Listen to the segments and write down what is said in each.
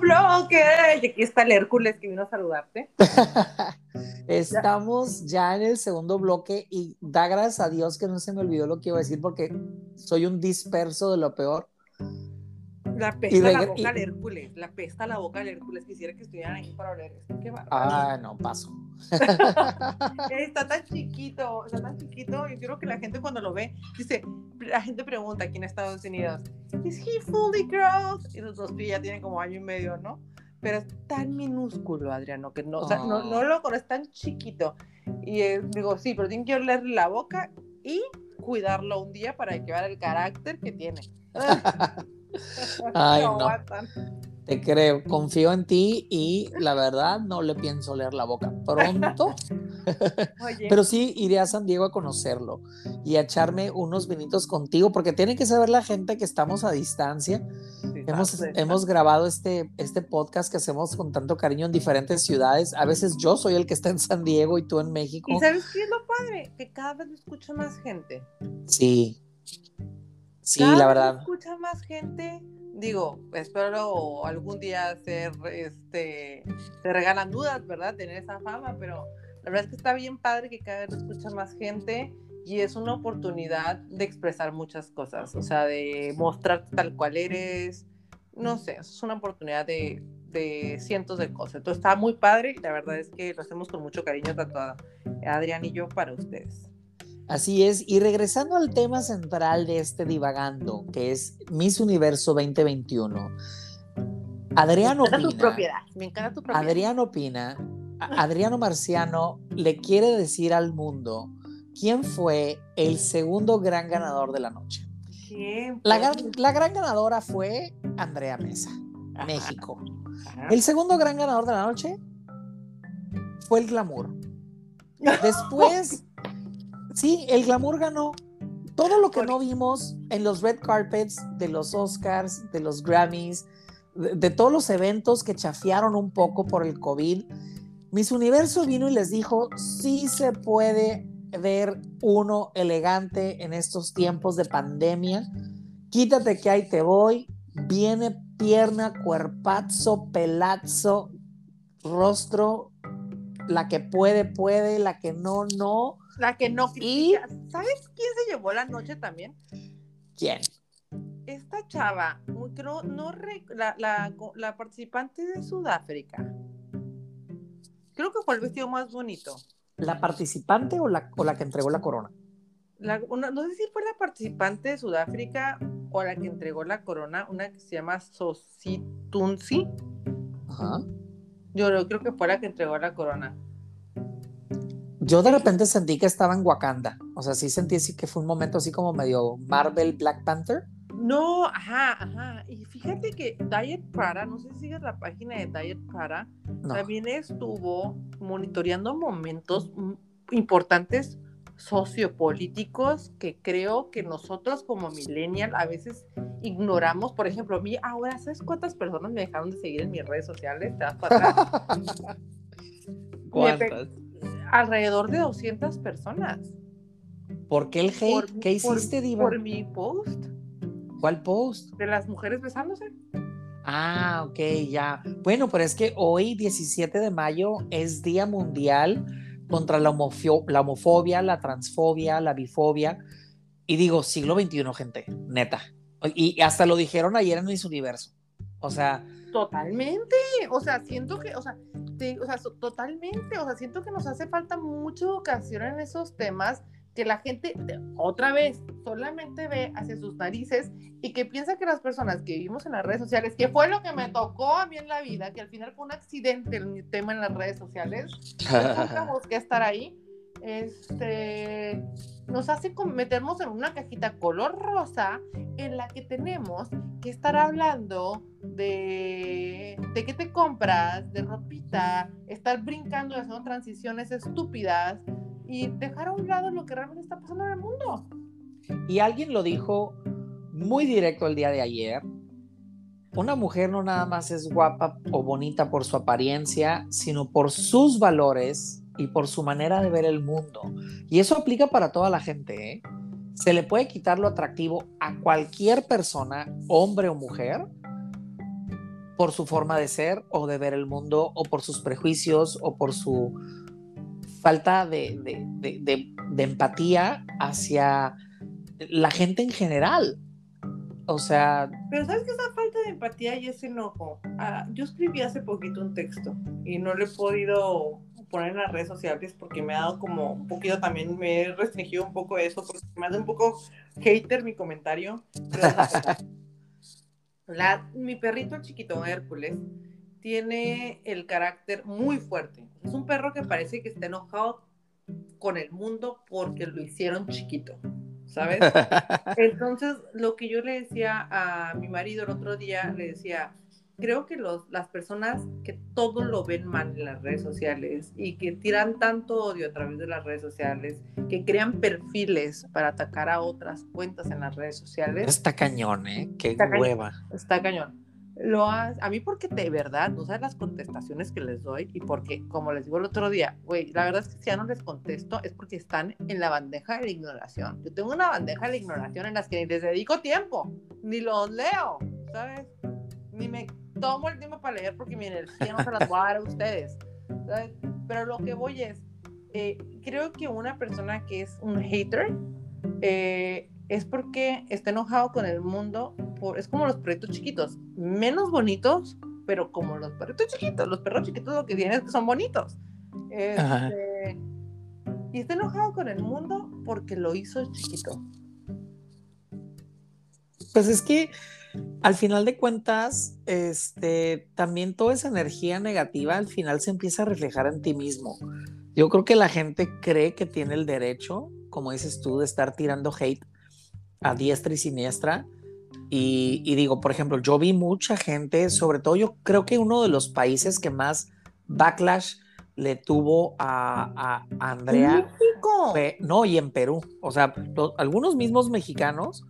bloque. Y aquí está el Hércules que vino a saludarte. Estamos ya en el segundo bloque y da gracias a Dios que no se me olvidó lo que iba a decir porque soy un disperso de lo peor. La pesta la boca al Hércules, la pesta la boca al Hércules. Quisiera que estuvieran ahí para oler esto. Qué Ah, no, paso. está tan chiquito, está tan chiquito. Yo creo que la gente cuando lo ve, dice, la gente pregunta aquí en Estados Unidos, ¿Is he fully grown? Y los dos ya tienen como año y medio, ¿no? Pero es tan minúsculo, Adriano, que no, o sea, no, no, lo es tan chiquito. Y eh, digo, sí, pero tienen que olerle la boca y cuidarlo un día para que vea el carácter que tiene. Ay, no. Te creo, confío en ti y la verdad no le pienso leer la boca pronto. Pero sí iré a San Diego a conocerlo y a echarme unos vinitos contigo, porque tiene que saber la gente que estamos a distancia. hemos, hemos grabado este, este podcast que hacemos con tanto cariño en diferentes ciudades. A veces yo soy el que está en San Diego y tú en México. ¿Y sabes qué es lo padre? Que cada vez lo escucha más gente. Sí, Sí, la verdad. escucha más gente. Digo, espero algún día hacer, este, te regalan dudas, ¿verdad? Tener esa fama, pero la verdad es que está bien padre que cada vez escucha más gente y es una oportunidad de expresar muchas cosas, o sea, de mostrar tal cual eres, no sé, es una oportunidad de, de cientos de cosas. Entonces está muy padre y la verdad es que lo hacemos con mucho cariño tanto Adrián y yo para ustedes. Así es, y regresando al tema central de este divagando, que es Miss Universo 2021. Adriano opina. Tu propiedad. Me encanta tu propiedad. Adriano opina. Adriano Marciano le quiere decir al mundo quién fue el segundo gran ganador de la noche. La, la gran ganadora fue Andrea Mesa, México. El segundo gran ganador de la noche fue el glamour. Después Sí, el glamour ganó. Todo lo que no vimos en los red carpets de los Oscars, de los Grammys, de, todos los eventos que chafiaron un poco por el COVID, Miss Universo vino y les dijo, sí se puede ver uno elegante en estos tiempos de pandemia. Quítate que ahí te voy. Viene pierna, cuerpazo, pelazo, rostro. La que puede, puede, la que no, no. La que no ¿Y? ¿Sabes quién se llevó la noche también? ¿Quién? Esta chava, no, no la, la, la, participante de Sudáfrica. Creo que fue el vestido más bonito. ¿La participante o la, o la que entregó la corona? no sé si fue la participante de Sudáfrica o la que entregó la corona, una que se llama Sositunsi. Ajá. Yo creo que fue la que entregó la corona. Yo de repente sentí que estaba en Wakanda. O sea, sí sentí así que fue un momento así como medio Marvel Black Panther. No, ajá, ajá. Y fíjate que Diet Prada, no sé si sigues la página de Diet Prada, también estuvo monitoreando momentos importantes sociopolíticos que creo que nosotros como millennial a veces ignoramos. Por ejemplo, a mí ahora, ¿sabes cuántas personas me dejaron de seguir en mis redes sociales? ¿Te das para atrás? ¿Cuántas? Alrededor de 200 personas. ¿Por qué el hate? ¿Qué hiciste, Diva? Por mi post. ¿Cuál post? De las mujeres besándose. Ah, ok, ya. Bueno, pero es que hoy, 17 de mayo, es Día Mundial contra la, la homofobia, la transfobia, la bifobia. Y digo, siglo XXI, gente, neta. Y hasta lo dijeron ayer en Miss Universo. O sea. Totalmente. O sea, siento que, o sea, o sea, totalmente. O sea, siento que nos hace falta mucha educación en esos temas que la gente, otra vez, solamente ve hacia sus narices y que piensa que las personas que vivimos en las redes sociales, que fue lo que me tocó a mí en la vida, que al final fue un accidente el tema en las redes sociales, no que estar ahí, este, nos hace meternos en una cajita color rosa en la que tenemos que estar hablando de, de qué te compras, de ropita, estar brincando haciendo transiciones estúpidas y dejar a un lado lo que realmente está pasando en el mundo. Y alguien lo dijo muy directo el día de ayer. Una mujer no nada más es guapa o bonita por su apariencia, sino por sus valores y por su manera de ver el mundo. Y eso aplica para toda la gente. ¿eh? Se le puede quitar lo atractivo a cualquier persona, hombre o mujer, por su forma de ser o de ver el mundo o por sus prejuicios o por su falta de, de empatía hacia la gente en general. O sea... Pero sabes que esa falta de empatía y ese enojo. Ah, yo escribí hace poquito un texto y no lo he podido poner en las redes sociales porque me ha dado como un poquito también, me he restringido un poco eso porque me hace un poco hater mi comentario. La, mi perrito chiquito, Hércules, tiene el carácter muy fuerte. Es un perro que parece que está enojado con el mundo porque lo hicieron chiquito. ¿sabes? Entonces, lo que yo le decía a mi marido el otro día, le decía, creo que los, las personas que todo lo ven mal en las redes sociales y que tiran tanto odio a través de las redes sociales, que crean perfiles para atacar a otras cuentas en las redes sociales. Está cañón, ¿eh? Qué hueva. está cañón lo has, a mí porque de verdad no sabes las contestaciones que les doy y porque, como les digo el otro día, güey, la verdad es que si ya no les contesto es porque están en la bandeja de la ignoración. Yo tengo una bandeja de la ignoración en las que ni les dedico tiempo, ni los leo, ¿sabes? Ni me tomo el tiempo para leer porque mi energía no se las va a dar a ustedes, ¿sabes? Pero lo que voy es, eh, creo que una persona que es un hater, eh, es porque está enojado con el mundo. es como los perritos chiquitos, menos bonitos, pero como los perritos chiquitos. Los perros chiquitos lo que tienen es que son bonitos. Este, y está enojado con el mundo porque lo hizo chiquito. Pues es que al final de cuentas, este, también toda esa energía negativa al final se empieza a reflejar en ti mismo. Yo creo que la gente cree que tiene el derecho, como dices tú, de estar tirando hate a diestra y siniestra. Y, digo, por ejemplo, yo vi mucha gente, sobre todo yo creo que uno de los países que más backlash le tuvo a, Andrea. no, y en Perú. O sea, algunos mismos mexicanos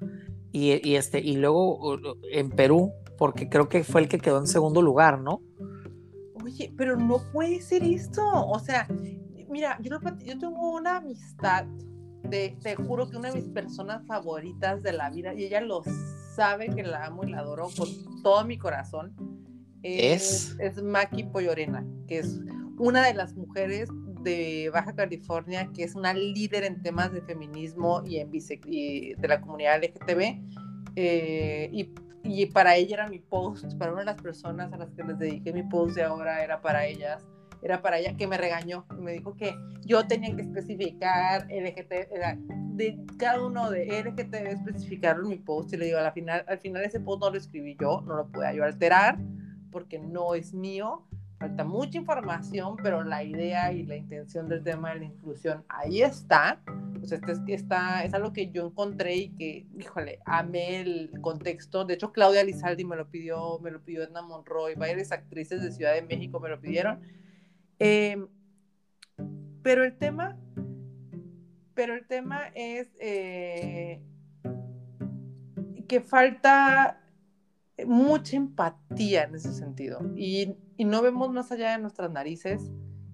y, este, y luego en Perú, porque creo que fue el que quedó en segundo lugar, ¿no? Oye, pero no puede ser esto. O sea, mira, yo, yo tengo una amistad te, juro que una de mis personas favoritas de la vida, y ella lo sabe que la amo y la adoro con todo mi corazón, es, es Maki Poyorena, que es una de las mujeres de Baja California, que es una líder en temas de feminismo y, en y de la comunidad LGTB. Eh, y, para ella era mi post, para una de las personas a las que les dediqué mi post de ahora era para ellas era para ella que me regañó me dijo que yo tenía que especificar LGT, de cada uno de LGT especificaron mi post y le digo, al final, al final ese post no lo escribí yo, no lo pude yo alterar porque no es mío, falta mucha información, pero la idea y la intención del tema de la inclusión ahí está. O sea, este, está, es algo que yo encontré y que, híjole, amé el contexto. De hecho, Claudia Lizaldi me lo pidió, me lo pidió Edna Monroy, varias actrices de Ciudad de México me lo pidieron. Em, pero el tema, pero el tema es eh, que falta mucha empatía en ese sentido y, y, no vemos más allá de nuestras narices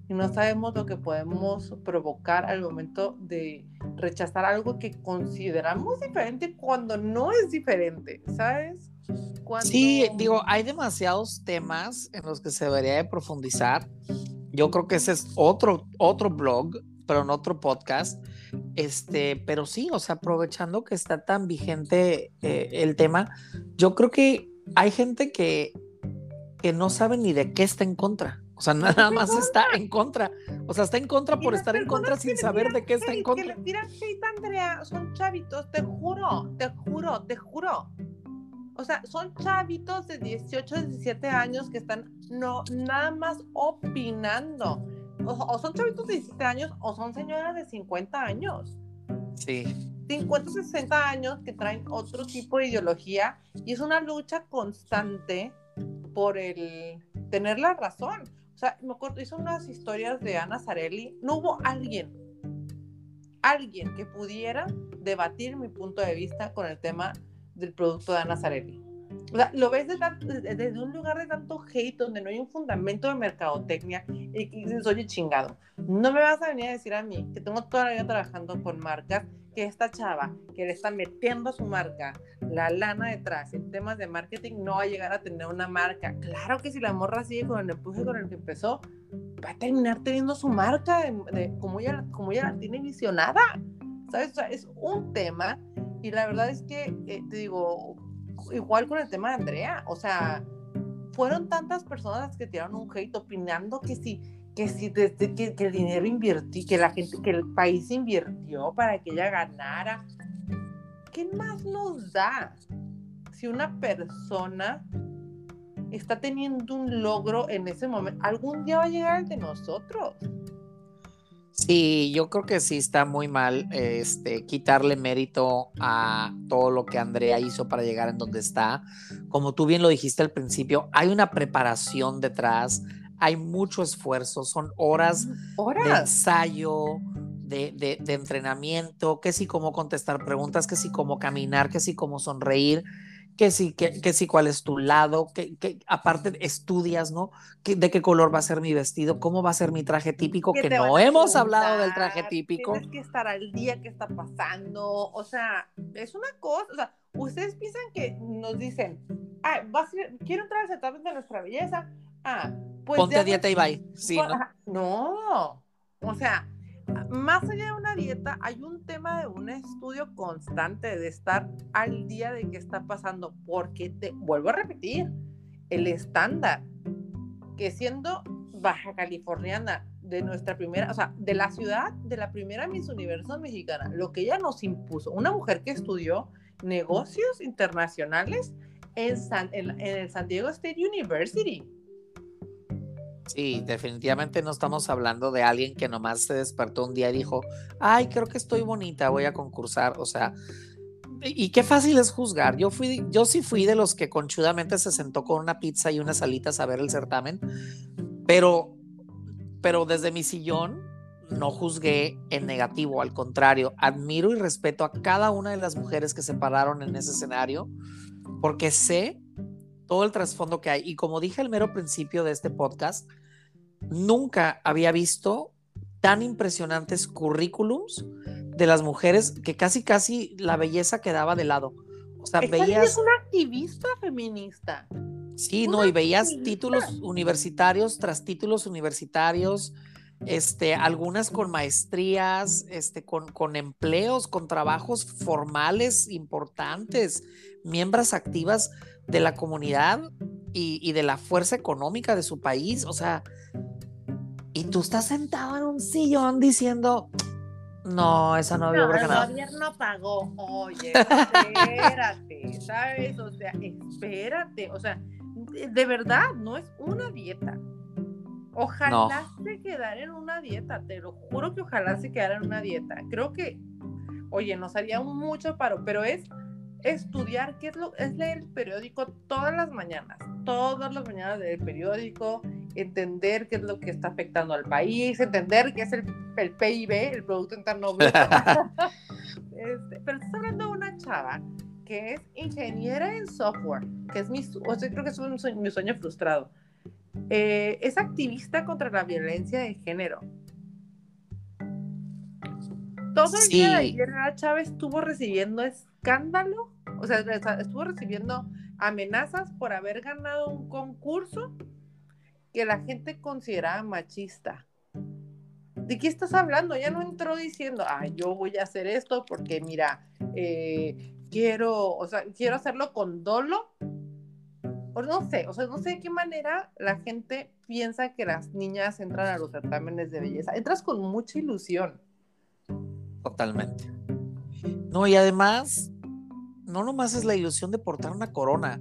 y no sabemos lo que podemos provocar al momento de rechazar algo que consideramos diferente cuando no es diferente, ¿sabes? Sí, digo, hay demasiados temas en los que se debería de profundizar yo creo que ese es otro, otro blog, pero en otro podcast. Este, pero sí, o sea, aprovechando que está tan vigente eh, el tema, yo creo que hay gente que, que no sabe ni de qué está en contra. O sea, nada más está en contra. O sea, está en contra por estar en contra sin saber de qué está en contra. Que le tiran hate, Andrea, son chavitos, te juro, te juro, te juro. O sea, son chavitos de 18, 17 años que están no, nada más opinando. O, son chavitos de 17 años o son señoras de 50 años. Sí. 50, 60 años que traen otro tipo de ideología y es una lucha constante por el tener la razón. O sea, me acuerdo, hizo unas historias de Ana Zarelli. No hubo alguien, alguien que pudiera debatir mi punto de vista con el tema del producto de Ana Zarelli. O sea, lo ves desde, un lugar de tanto hate donde no hay un fundamento de mercadotecnia y dices, oye, chingado, no me vas a venir a decir a mí que tengo toda la vida trabajando con marcas que esta chava que le está metiendo su marca la lana detrás en temas de marketing no va a llegar a tener una marca. Claro que si la morra sigue con el empuje con el que empezó, va a terminar teniendo su marca de, como, ella, como ella la tiene visionada. ¿Sabes? O sea, es un tema y la verdad es que, eh, te digo, igual con el tema de Andrea, o sea, fueron tantas personas que tiraron un hate opinando que si que si desde que, el dinero invirtió, que la gente, que el país invirtió para que ella ganara, ¿qué más nos da si una persona está teniendo un logro en ese momento? Algún día va a llegar el de nosotros. Sí, yo creo que sí está muy mal este, quitarle mérito a todo lo que Andrea hizo para llegar en donde está. Como tú bien lo dijiste al principio, hay una preparación detrás, hay mucho esfuerzo, son horas, de ensayo, de, entrenamiento, que si cómo contestar preguntas, que si cómo caminar, que si cómo sonreír, que si, que, si cuál es tu lado, que, que aparte estudias, ¿no? de qué color va a ser mi vestido, cómo va a ser mi traje típico, que no hemos hablado del traje típico. Tienes que estar al día que está pasando, o sea, es una cosa, o sea, ustedes piensan que nos dicen, ah, quiero entrar al certamen de nuestra belleza, ah, pues Ponte dieta y bye. Sí, ¿no? o sea, más allá de una dieta, hay un tema de un estudio constante, de estar al día de qué está pasando, porque te vuelvo a repetir, el estándar que siendo baja californiana de nuestra primera, o sea, de la ciudad de la primera Miss Universo mexicana, lo que ella nos impuso, una mujer que estudió negocios internacionales en, en el San Diego State University Sí, definitivamente no estamos hablando de alguien que nomás se despertó un día y dijo, ay, creo que estoy bonita, voy a concursar. O sea, y qué fácil es juzgar. Yo fui, yo sí fui de los que conchudamente se sentó con una pizza y unas salitas a ver el certamen, pero, pero desde mi sillón no juzgué en negativo, al contrario, admiro y respeto a cada una de las mujeres que se pararon en ese escenario, porque sé todo el trasfondo que hay. Y como dije al mero principio de este podcast, nunca había visto tan impresionantes currículums de las mujeres que casi, casi la belleza quedaba de lado. O sea, veías. Es una activista feminista. Sí, no, y veías títulos universitarios tras títulos universitarios, este, algunas con maestrías, este, con, con empleos, con trabajos formales importantes, miembros activas de la comunidad y, de la fuerza económica de su país. O sea, y tú estás sentado en un sillón diciendo, no, esa no vio El gobierno pagó. Oye, espérate, ¿sabes? O sea, espérate. O sea, de, verdad, no es una dieta. Ojalá se quedara en una dieta, te lo juro que ojalá se quedara en una dieta. Creo que, oye, nos haría mucho paro, pero es estudiar qué es lo es leer el periódico todas las mañanas, todas las mañanas del periódico, entender qué es lo que está afectando al país, entender qué es el, el PIB, el Producto Interno Bruto. este, pero estás hablando de una chava que es ingeniera en software, que es mi, o sea, creo que es un mi sueño frustrado. Eh, es activista contra la violencia de género. Todo el día de ayer Chávez estuvo recibiendo escándalo, o sea, estuvo recibiendo amenazas por haber ganado un concurso que la gente consideraba machista. ¿De qué estás hablando? Ya no entró diciendo, ah, yo voy a hacer esto porque mira, eh, quiero, o sea, quiero hacerlo con dolo. O no sé, o sea, no sé de qué manera la gente piensa que las niñas entran a los certámenes de belleza. Entras con mucha ilusión. Totalmente. No, y además, no nomás es la ilusión de portar una corona.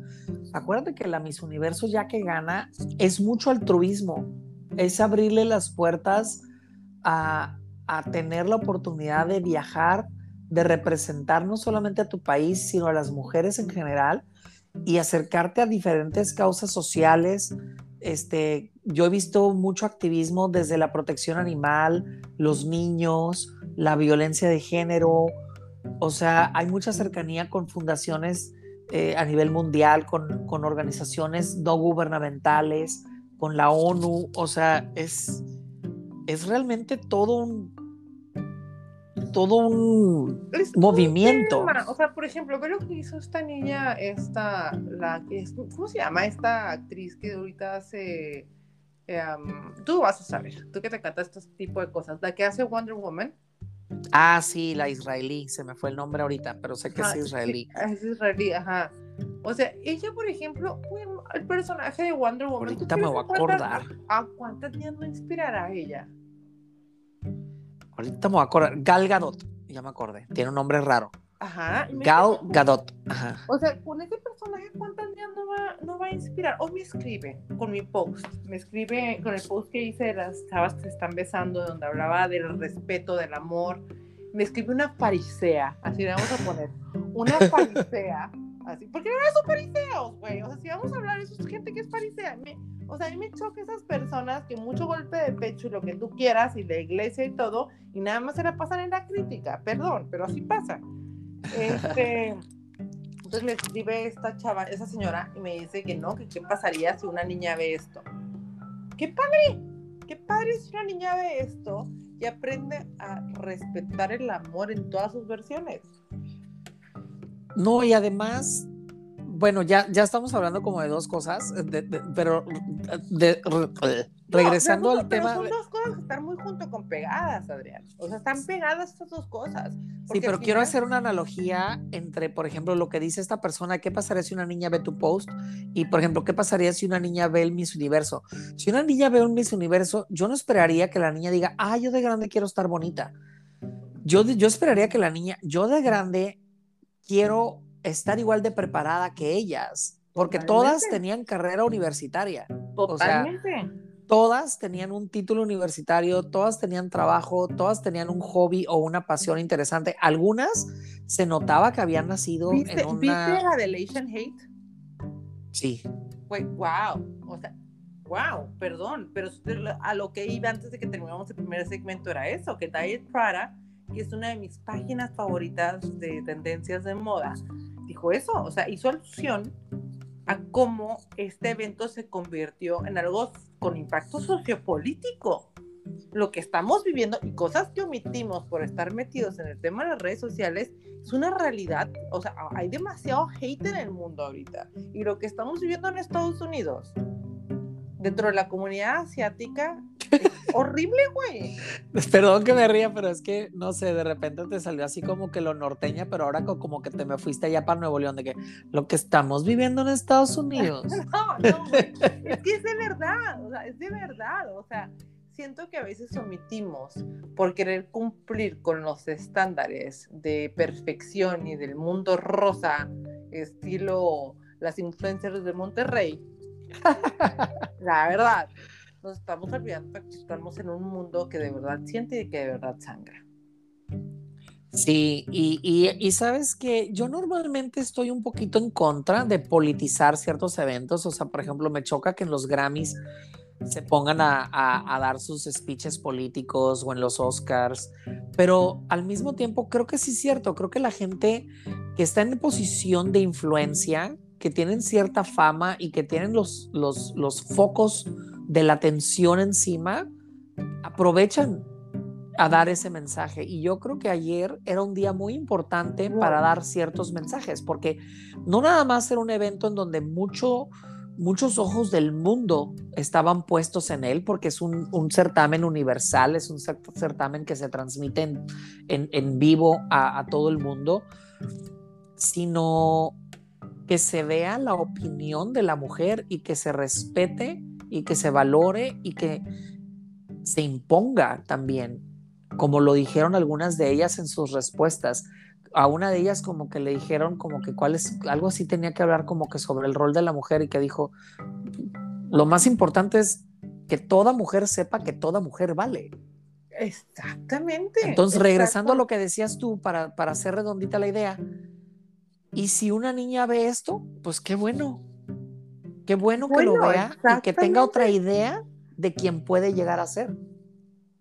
Acuérdate que la Miss Universo, ya que gana, es mucho altruismo. Es abrirle las puertas a, tener la oportunidad de viajar, de representar no solamente a tu país, sino a las mujeres en general y acercarte a diferentes causas sociales. Este, yo he visto mucho activismo desde la protección animal, los niños, la violencia de género, o sea, hay mucha cercanía con fundaciones eh, a nivel mundial, con, con, organizaciones no gubernamentales, con la ONU, o sea, es, es realmente todo un, todo un movimiento. o sea, por ejemplo, lo que hizo esta niña, esta, la que es, ¿cómo se llama? Esta actriz que ahorita hace, em, tú vas a saber, tú que te encanta este tipo de cosas, la que hace Wonder Woman. Ah, sí, la israelí, se me fue el nombre ahorita, pero sé que es israelí. es israelí, ajá. O sea, ella, por ejemplo, el personaje de Wonder Woman. Ahorita me voy a acordar. ¿A cuántas niñas no inspirará ella? Ahorita me voy a acordar. Gal Gadot, ya me acordé. Tiene un nombre raro. Ajá. Gal Gadot. Ajá. O sea, con ese personaje, ¿cuántas niñas no va, no va a inspirar? O me escribe con mi post. Me escribe con el post que hice de las chavas que se están besando, donde hablaba del respeto, del amor. Me escribe una farisea, así le vamos a poner. Una farisea Así, porque no son fariseos, güey. O sea, si vamos a hablar, eso es gente que es farisea. o sea, a mí me choca esas personas que mucho golpe de pecho y lo que tú quieras, y la iglesia y todo, y nada más se la pasan en la crítica. Perdón, pero así pasa. Este, entonces me escribe esta chava, esa señora, y me dice que no, que qué pasaría si una niña ve esto. ¡Qué padre! ¡Qué padre si una niña ve esto y aprende a respetar el amor en todas sus versiones! No, y además, bueno, ya, ya estamos hablando como de dos cosas, pero regresando al tema. Son dos cosas que están muy junto con pegadas, Adrián. O sea, están pegadas estas dos cosas. Sí, pero quiero hacer una analogía entre, por ejemplo, lo que dice esta persona, ¿qué pasaría si una niña ve tu post? Y, por ejemplo, ¿qué pasaría si una niña ve el Miss Universo? Si una niña ve un Miss Universo, yo no esperaría que la niña diga, ah, yo de grande quiero estar bonita. Yo, yo esperaría que la niña, yo de grande quiero estar igual de preparada que ellas, porque todas tenían carrera universitaria. Totalmente. Todas tenían un título universitario, todas tenían trabajo, todas tenían un hobby o una pasión interesante. Algunas se notaba que habían nacido en una... ¿Viste la de Asian Hate? Sí. Wow. O sea, wow, perdón, pero a lo que iba antes de que terminamos el primer segmento era eso, que Diet Prada y es una de mis páginas favoritas de tendencias de moda, dijo eso, o sea, hizo alusión a cómo este evento se convirtió en algo con impacto sociopolítico. Lo que estamos viviendo y cosas que omitimos por estar metidos en el tema de las redes sociales es una realidad. O sea, hay demasiado hate en el mundo ahorita. Y lo que estamos viviendo en Estados Unidos dentro de la comunidad asiática. horrible, güey. Perdón que me ría, pero es que, no sé, de repente te salió así como que lo norteña, pero ahora como que te me fuiste allá para Nuevo León, de que lo que estamos viviendo en Estados Unidos. no, no, es que es de verdad, o sea, es de verdad, o sea, siento que a veces omitimos por querer cumplir con los estándares de perfección y del mundo rosa, estilo las influencers de Monterrey, la verdad, nos estamos olvidando que estamos en un mundo que de verdad siente y que de verdad sangra. Sí, y, sabes que yo normalmente estoy un poquito en contra de politizar ciertos eventos. O sea, por ejemplo, me choca que en los Grammys se pongan a, a, dar sus speeches políticos o en los Oscars, pero al mismo tiempo creo que sí es cierto, creo que la gente que está en posición de influencia que tienen cierta fama y que tienen los, los, focos de la atención encima, aprovechan a dar ese mensaje. Y yo creo que ayer era un día muy importante para dar ciertos mensajes, porque no nada más era un evento en donde mucho, muchos ojos del mundo estaban puestos en él, porque es un, certamen universal, es un certamen que se transmite en, vivo a, a todo el mundo, sino que se vea la opinión de la mujer y que se respete y que se valore y que se imponga también, como lo dijeron algunas de ellas en sus respuestas. A una de ellas como que le dijeron como que cuál es, algo así tenía que hablar como que sobre el rol de la mujer y que dijo, lo más importante es que toda mujer sepa que toda mujer vale. Exactamente. Entonces, regresando a lo que decías tú, para, para hacer redondita la idea, y si una niña ve esto, pues qué bueno. Qué bueno que lo vea y que tenga otra idea de quién puede llegar a ser.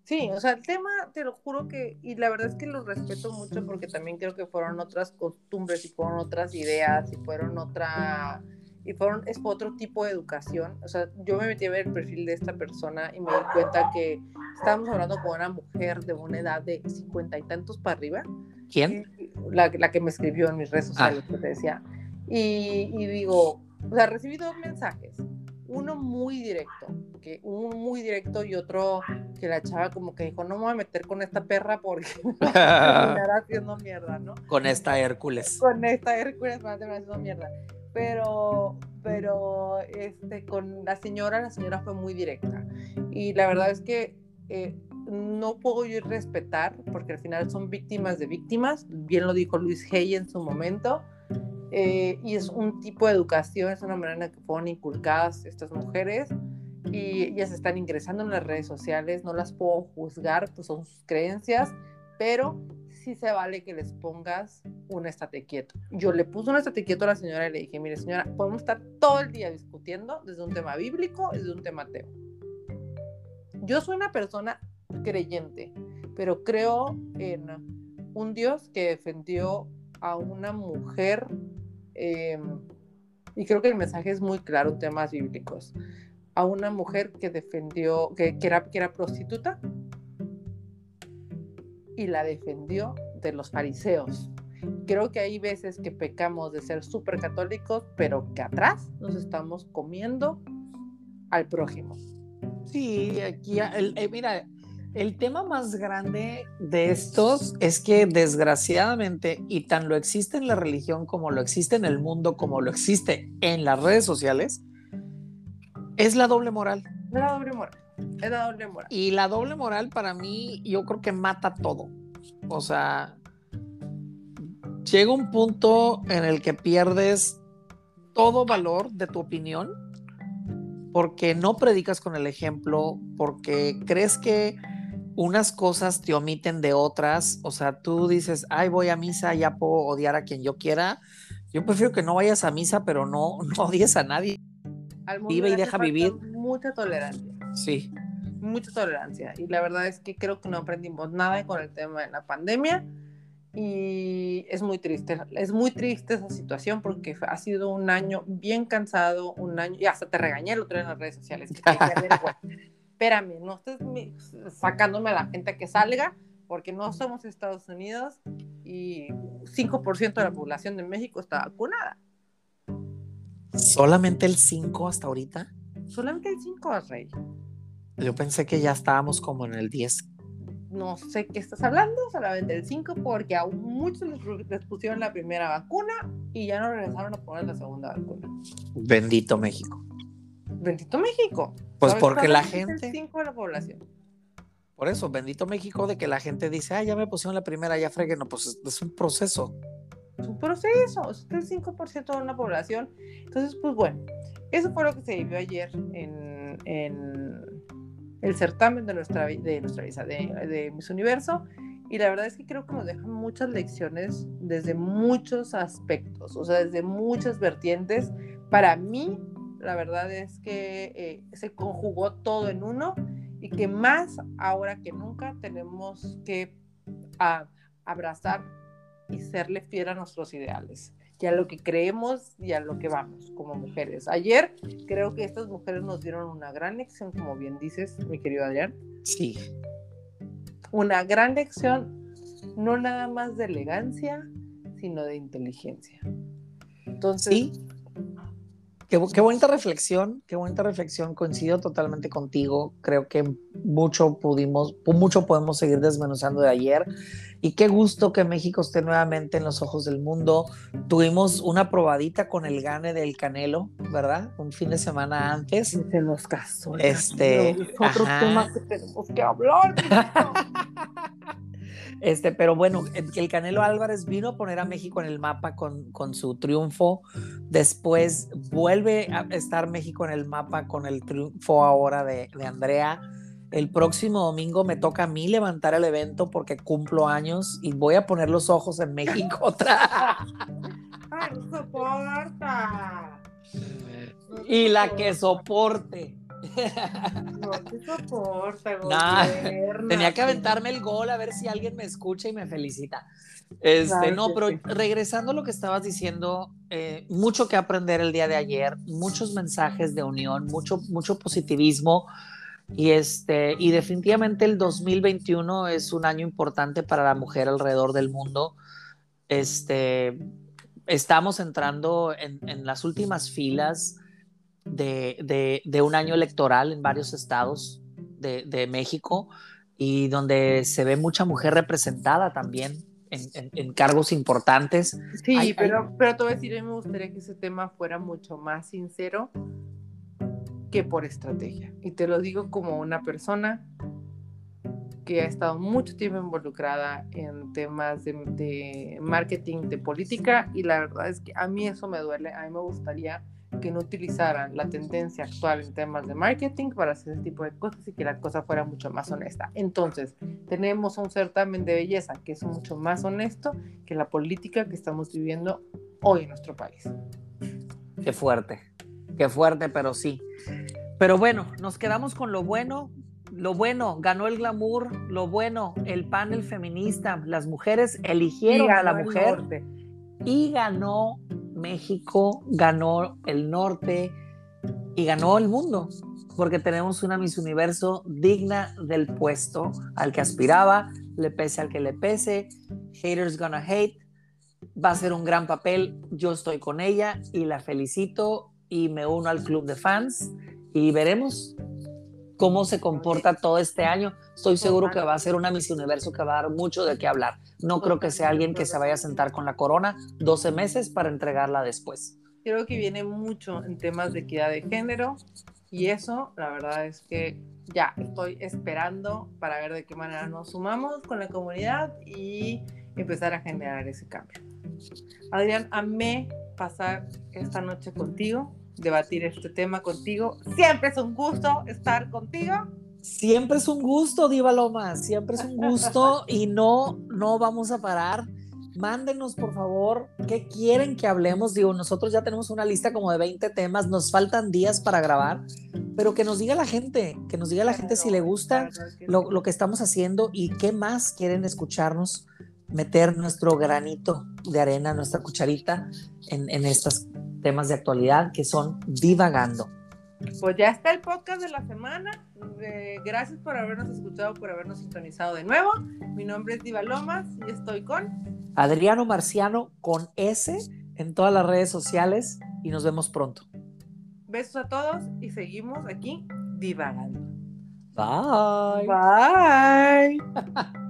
Sí, o sea, el tema, te lo juro que, y la verdad es que lo respeto mucho porque también creo que fueron otras costumbres y fueron otras ideas y fueron otra, y fueron, es otro tipo de educación. O sea, yo me metí a ver el perfil de esta persona y me di cuenta que estábamos hablando con una mujer de una edad de cincuenta y tantos para arriba. ¿Quién? La, la, que me escribió en mis redes sociales, ah. que te decía. Y, y, digo, o sea, recibí dos mensajes. Uno muy directo, que uno muy directo y otro que la chava como que dijo, no me voy a meter con esta perra porque me a haciendo mierda, ¿no? Con esta Hércules. Con esta Hércules me a terminar haciendo mierda pero, pero este, con la señora, la señora fue muy directa. Y la verdad es que eh, no puedo yo respetar, porque al final son víctimas de víctimas, bien lo dijo Luis Hay en su momento, eh, y es un tipo de educación, es una manera en que fueron inculcadas estas mujeres, y ellas están ingresando en las redes sociales, no las puedo juzgar, pues son sus creencias, pero sí se vale que les pongas un estate quieto. Yo le puse un estate quieto a la señora y le dije, mire señora, podemos estar todo el día discutiendo desde un tema bíblico y desde un tema ateo. Yo soy una persona creyente, pero creo en un Dios que defendió a una mujer em, y creo que el mensaje es muy claro en temas bíblicos. A una mujer que defendió, que, que, era, que era prostituta, y la defendió de los fariseos. Creo que hay veces que pecamos de ser súper católicos, pero que atrás nos estamos comiendo al prójimo. Sí, aquí, eh, mira, el tema más grande de estos es que desgraciadamente, y tan lo existe en la religión como lo existe en el mundo, como lo existe en las redes sociales, es la doble moral. La doble moral. Es la doble moral. Y la doble moral para mí, yo creo que mata todo. O sea, llega un punto en el que pierdes todo valor de tu opinión porque no predicas con el ejemplo, porque crees que unas cosas te omiten de otras. O sea, tú dices, ay, voy a misa, ya puedo odiar a quien yo quiera. Yo prefiero que no vayas a misa, pero no, no odies a nadie. Vive y deja vivir. Mucha tolerancia. Sí. Mucha tolerancia. Y la verdad es que creo que no aprendimos nada con el tema de la pandemia. Y es muy triste, es muy triste esa situación porque ha sido un año bien cansado, un año, y hasta te regañé el otro día en las redes sociales. Espérame, no estés sacándome a la gente que salga, porque no somos Estados Unidos y 5% de la población de México está vacunada. ¿Solamente el 5 hasta ahorita? Solamente el 5, Rey. Yo pensé que ya estábamos como en el 10. No sé qué estás hablando, solamente el 5, porque a muchos les, pusieron la primera vacuna y ya no regresaron a poner la segunda vacuna. Bendito México. Bendito México. Pues porque la gente. El 5 de la población. Por eso, bendito México de que la gente dice, ah, ya me pusieron la primera, ya fregué. No, pues es un proceso. Es un proceso, es el 5% de una población. Entonces, pues bueno, eso fue lo que se vivió ayer en, el certamen de nuestra, de nuestra visa de, de Miss Universo. Y la verdad es que creo que nos dejan muchas lecciones desde muchos aspectos, o sea, desde muchas vertientes. Para mí, la verdad es que eh, se conjugó todo en uno y que más ahora que nunca tenemos que ah, abrazar y serle fiel a nuestros ideales y a lo que creemos y a lo que vamos como mujeres. Ayer creo que estas mujeres nos dieron una gran lección, como bien dices, mi querido Adrián. Sí. Una gran lección, no nada más de elegancia, sino de inteligencia. Entonces, sí. Qué, qué, bonita reflexión, qué bonita reflexión. Coincido totalmente contigo. Creo que mucho pudimos, mucho podemos seguir desmenuzando de ayer. Y qué gusto que México esté nuevamente en los ojos del mundo. Tuvimos una probadita con el gane del Canelo, ¿verdad? Un fin de semana antes. Se nos casó. Este. Otros temas que tenemos que hablar. Este, pero bueno, el Canelo Álvarez vino a poner a México en el mapa con, con, su triunfo. Después vuelve a estar México en el mapa con el triunfo ahora de, de Andrea. El próximo domingo me toca a mí levantar el evento porque cumplo años y voy a poner los ojos en México otra. Ay, soporta. Y la que soporte. No te soporta, Tenía que aventarme el gol a ver si alguien me escucha y me felicita. Este, no, pero regresando a lo que estabas diciendo, eh, mucho que aprender el día de ayer, muchos mensajes de unión, mucho, mucho positivismo. Y, este, y definitivamente el 2021 es un año importante para la mujer alrededor del mundo. Este, estamos entrando en, en las últimas filas de, de, de, un año electoral en varios estados de, de, México y donde se ve mucha mujer representada también en, en cargos importantes. Sí, pero, pero te voy a decir, a mí me gustaría que ese tema fuera mucho más sincero que por estrategia. Y te lo digo como una persona que ha estado mucho tiempo involucrada en temas de, de, marketing, de política, y la verdad es que a mí eso me duele, a mí me gustaría que no utilizaran la tendencia actual en temas de marketing para hacer ese tipo de cosas y que la cosa fuera mucho más honesta. Entonces, tenemos un certamen de belleza que es mucho más honesto que la política que estamos viviendo hoy en nuestro país. Qué fuerte, qué fuerte, pero sí. Pero bueno, nos quedamos con lo bueno. Lo bueno, ganó el glamour, lo bueno, el panel feminista, las mujeres eligieron a la mujer y ganó México, ganó el norte y ganó el mundo, porque tenemos una Miss Universo digna del puesto al que aspiraba, le pese al que le pese, haters gonna hate, va a ser un gran papel, yo estoy con ella y la felicito y me uno al club de fans y veremos cómo se comporta todo este año. Estoy seguro que va a ser una Miss Universo que va a dar mucho de qué hablar. No creo que sea alguien que se vaya a sentar con la corona 12 meses para entregarla después. Creo que viene mucho en temas de equidad de género y eso, la verdad es que ya estoy esperando para ver de qué manera nos sumamos con la comunidad y empezar a generar ese cambio. Adrián, amé pasar esta noche contigo debatir este tema contigo. Siempre es un gusto estar contigo. Siempre es un gusto, Diva Loma, siempre es un gusto y no, no vamos a parar. Mándenos, por favor, qué quieren que hablemos. Digo, nosotros ya tenemos una lista como de 20 temas, nos faltan días para grabar, pero que nos diga la gente, que nos diga la gente si le gusta lo, lo que estamos haciendo y qué más quieren escucharnos, meter nuestro granito de arena, nuestra cucharita en, en estas temas de actualidad que son divagando. Pues ya está el podcast de la semana. Eh, gracias por habernos escuchado, por habernos sintonizado de nuevo. Mi nombre es Diva Lomas y estoy con Adriano Marciano con S en todas las redes sociales y nos vemos pronto. Besos a todos y seguimos aquí divagando. Bye. Bye.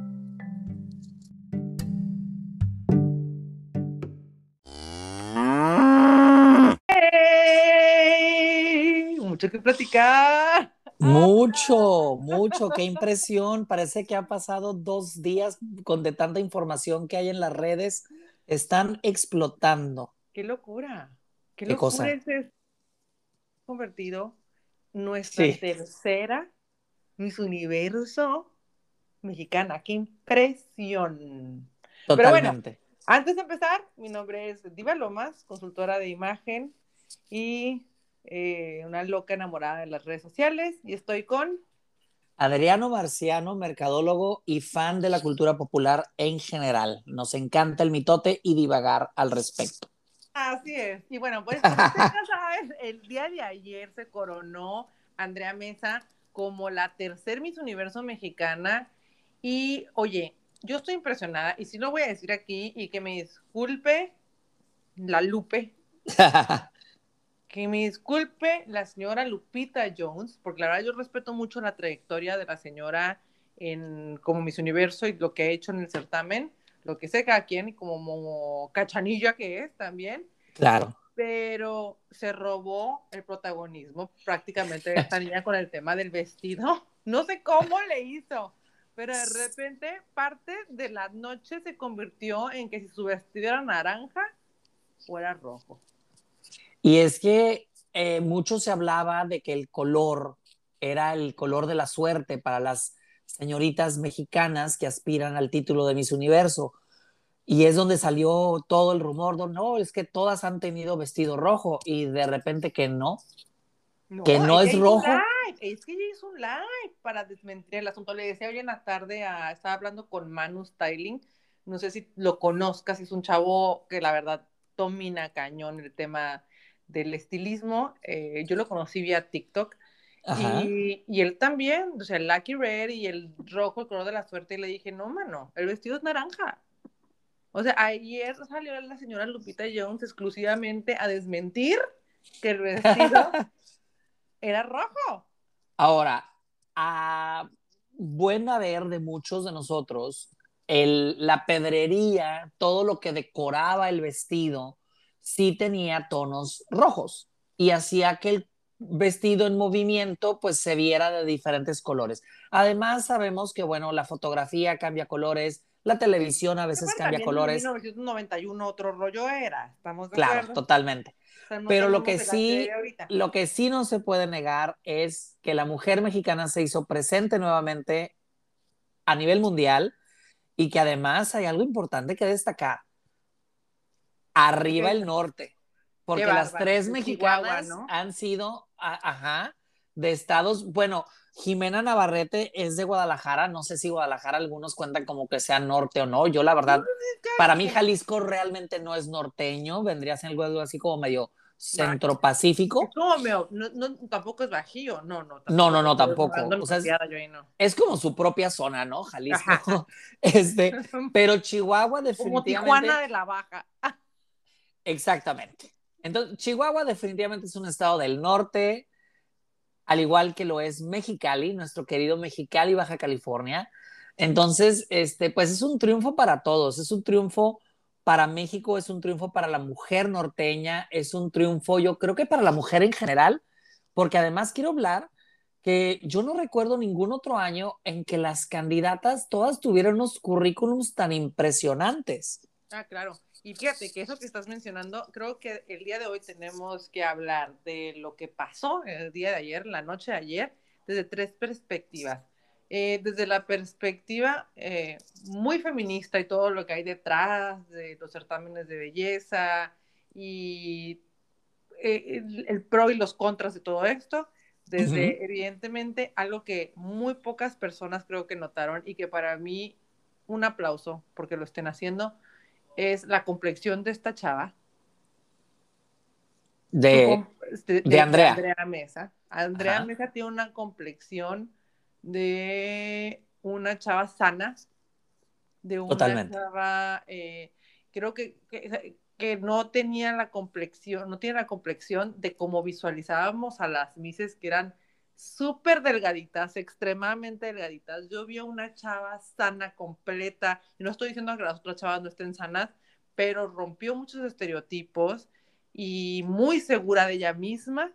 mucho que platicar. Mucho, mucho, qué impresión. Parece que ha pasado dos días con de tanta información que hay en las redes. Están explotando. Qué locura. Qué, locura cosa? es convertido nuestra tercera Miss Universo mexicana. Qué impresión. Totalmente. Pero bueno, antes de empezar, mi nombre es Diva Lomas, consultora de imagen y eh, una loca enamorada de las redes sociales y estoy con Adriano Marciano, mercadólogo y fan de la cultura popular en general. Nos encanta el mitote y divagar al respecto. Así es. Y bueno, pues como ya sabes, el día de ayer se coronó Andrea Mesa como la tercer Miss Universo mexicana. Y oye, yo estoy impresionada y si lo voy a decir aquí y que me disculpe la Lupe. que me disculpe la señora Lupita Jones, porque la verdad yo respeto mucho la trayectoria de la señora en como Miss Universo y lo que ha hecho en el certamen, lo que sé cada quien y como, cachanilla que es también. Claro. Pero se robó el protagonismo prácticamente de esta niña con el tema del vestido. No sé cómo le hizo, pero de repente parte de la noche se convirtió en que si su vestido era naranja o era rojo. Y es que eh, mucho se hablaba de que el color era el color de la suerte para las señoritas mexicanas que aspiran al título de Miss Universo. Y es donde salió todo el rumor, de, no, es que todas han tenido vestido rojo y de repente que no, que no es rojo. Es que ella hizo un live para desmentir el asunto. Le decía hoy en la tarde, estaba hablando con Manu Styling, no sé si lo conozcas, es un chavo que la verdad domina cañón el tema del estilismo. Eh, yo lo conocí vía TikTok. Y, y, él también, o sea, el Lucky Red y el rojo, el color de la suerte, y le dije, no, mano, el vestido es naranja. O sea, ayer salió la señora Lupita Jones exclusivamente a desmentir que el vestido era rojo. Ahora, a buen haber de muchos de nosotros, el, la pedrería, todo lo que decoraba el vestido, sí tenía tonos rojos y hacía que el vestido en movimiento pues se viera de diferentes colores. Además sabemos que bueno, la fotografía cambia colores, la televisión a veces cambia colores. En 1991 otro rollo era, estamos de Claro, totalmente. Pero lo que sí, lo que sí no se puede negar es que la mujer mexicana se hizo presente nuevamente a nivel mundial y que además hay algo importante que destacar. Arriba el norte, porque las tres mexicanas han sido, ajá, de estados, bueno, Jimena Navarrete es de Guadalajara, no sé si Guadalajara algunos cuentan como que sea norte o no, yo la verdad, para mí Jalisco realmente no es norteño, vendría a ser algo así como medio centro pacífico. No, no, tampoco es bajío, no, no. no, no, no, tampoco. es, como su propia zona, ¿no? Jalisco. este, pero Chihuahua definitivamente. Como Tijuana de la Baja. Exactamente. Entonces, Chihuahua definitivamente es un estado del norte, al igual que lo es Mexicali, nuestro querido Mexicali, Baja California. Entonces, este, pues es un triunfo para todos, es un triunfo para México, es un triunfo para la mujer norteña, es un triunfo, yo creo que para la mujer en general, porque además quiero hablar que yo no recuerdo ningún otro año en que las candidatas todas tuvieron unos currículums tan impresionantes. Ah, claro. Y fíjate que eso que estás mencionando, creo que el día de hoy tenemos que hablar de lo que pasó el día de ayer, la noche de ayer, desde tres perspectivas. Eh, desde la perspectiva eh, muy feminista y todo lo que hay detrás de los certámenes de belleza y eh, el, pro y los contras de todo esto, desde evidentemente algo que muy pocas personas creo que notaron y que para mí un aplauso porque lo estén haciendo, es la complexión de esta chava. De, de, Andrea. Andrea Mesa. Andrea Mesa tiene una complexión de una chava sana, de una chava, eh, creo que, que, no tenía la complexión, no tiene la complexión de cómo visualizábamos a las mises que eran súper delgaditas, extremadamente delgaditas. Yo vi a una chava sana, completa, y no estoy diciendo que las otras chavas no estén sanas, pero rompió muchos estereotipos y muy segura de ella misma.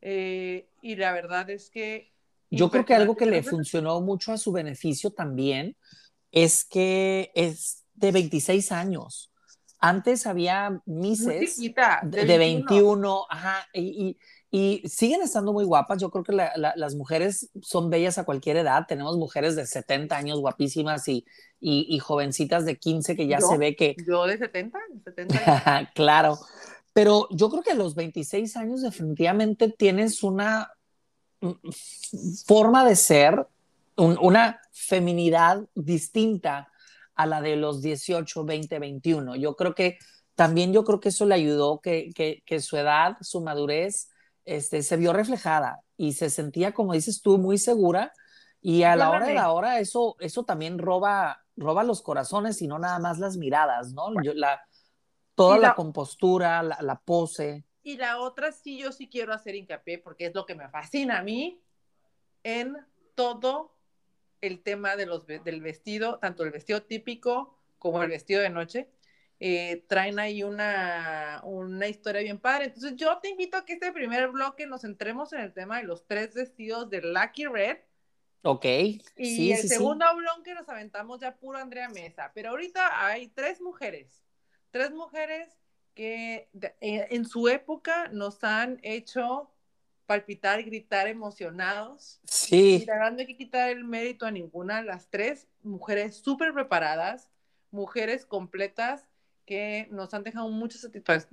Eh, y la verdad es que... Yo creo que algo que le funcionó mucho a su beneficio también es que es de 26 años. Antes había mises de, 21, ajá, y, y siguen estando muy guapas. Yo creo que las mujeres son bellas a cualquier edad. Tenemos mujeres de 70 años guapísimas y, y, jovencitas de 15 que ya se ve que... Yo de 70, 70 claro. Pero yo creo que a los 26 años definitivamente tienes una forma de ser, una feminidad distinta a la de los 18, 20, 21. Yo creo que también yo creo que eso le ayudó, que, que, que su edad, su madurez, este, se vio reflejada y se sentía, como dices tú, muy segura. Y a la hora de la hora, eso, eso también roba, roba los corazones y no nada más las miradas, ¿no? la, toda la, compostura, la, pose. Y la otra sí, yo sí quiero hacer hincapié porque es lo que me fascina a mí en todo el tema de los, del vestido, tanto el vestido típico como el vestido de noche, eh, traen ahí una, una historia bien padre. Entonces yo te invito a que este primer bloque nos centremos en el tema de los tres vestidos de Lucky Red. Ok. Y el segundo bloque nos aventamos ya puro Andrea Mesa. Pero ahorita hay tres mujeres, tres mujeres que eh, en su época nos han hecho palpitar gritar emocionados. Sí. Y la verdad no hay que quitar el mérito a ninguna. Las tres mujeres súper preparadas, mujeres completas que nos han dejado muchas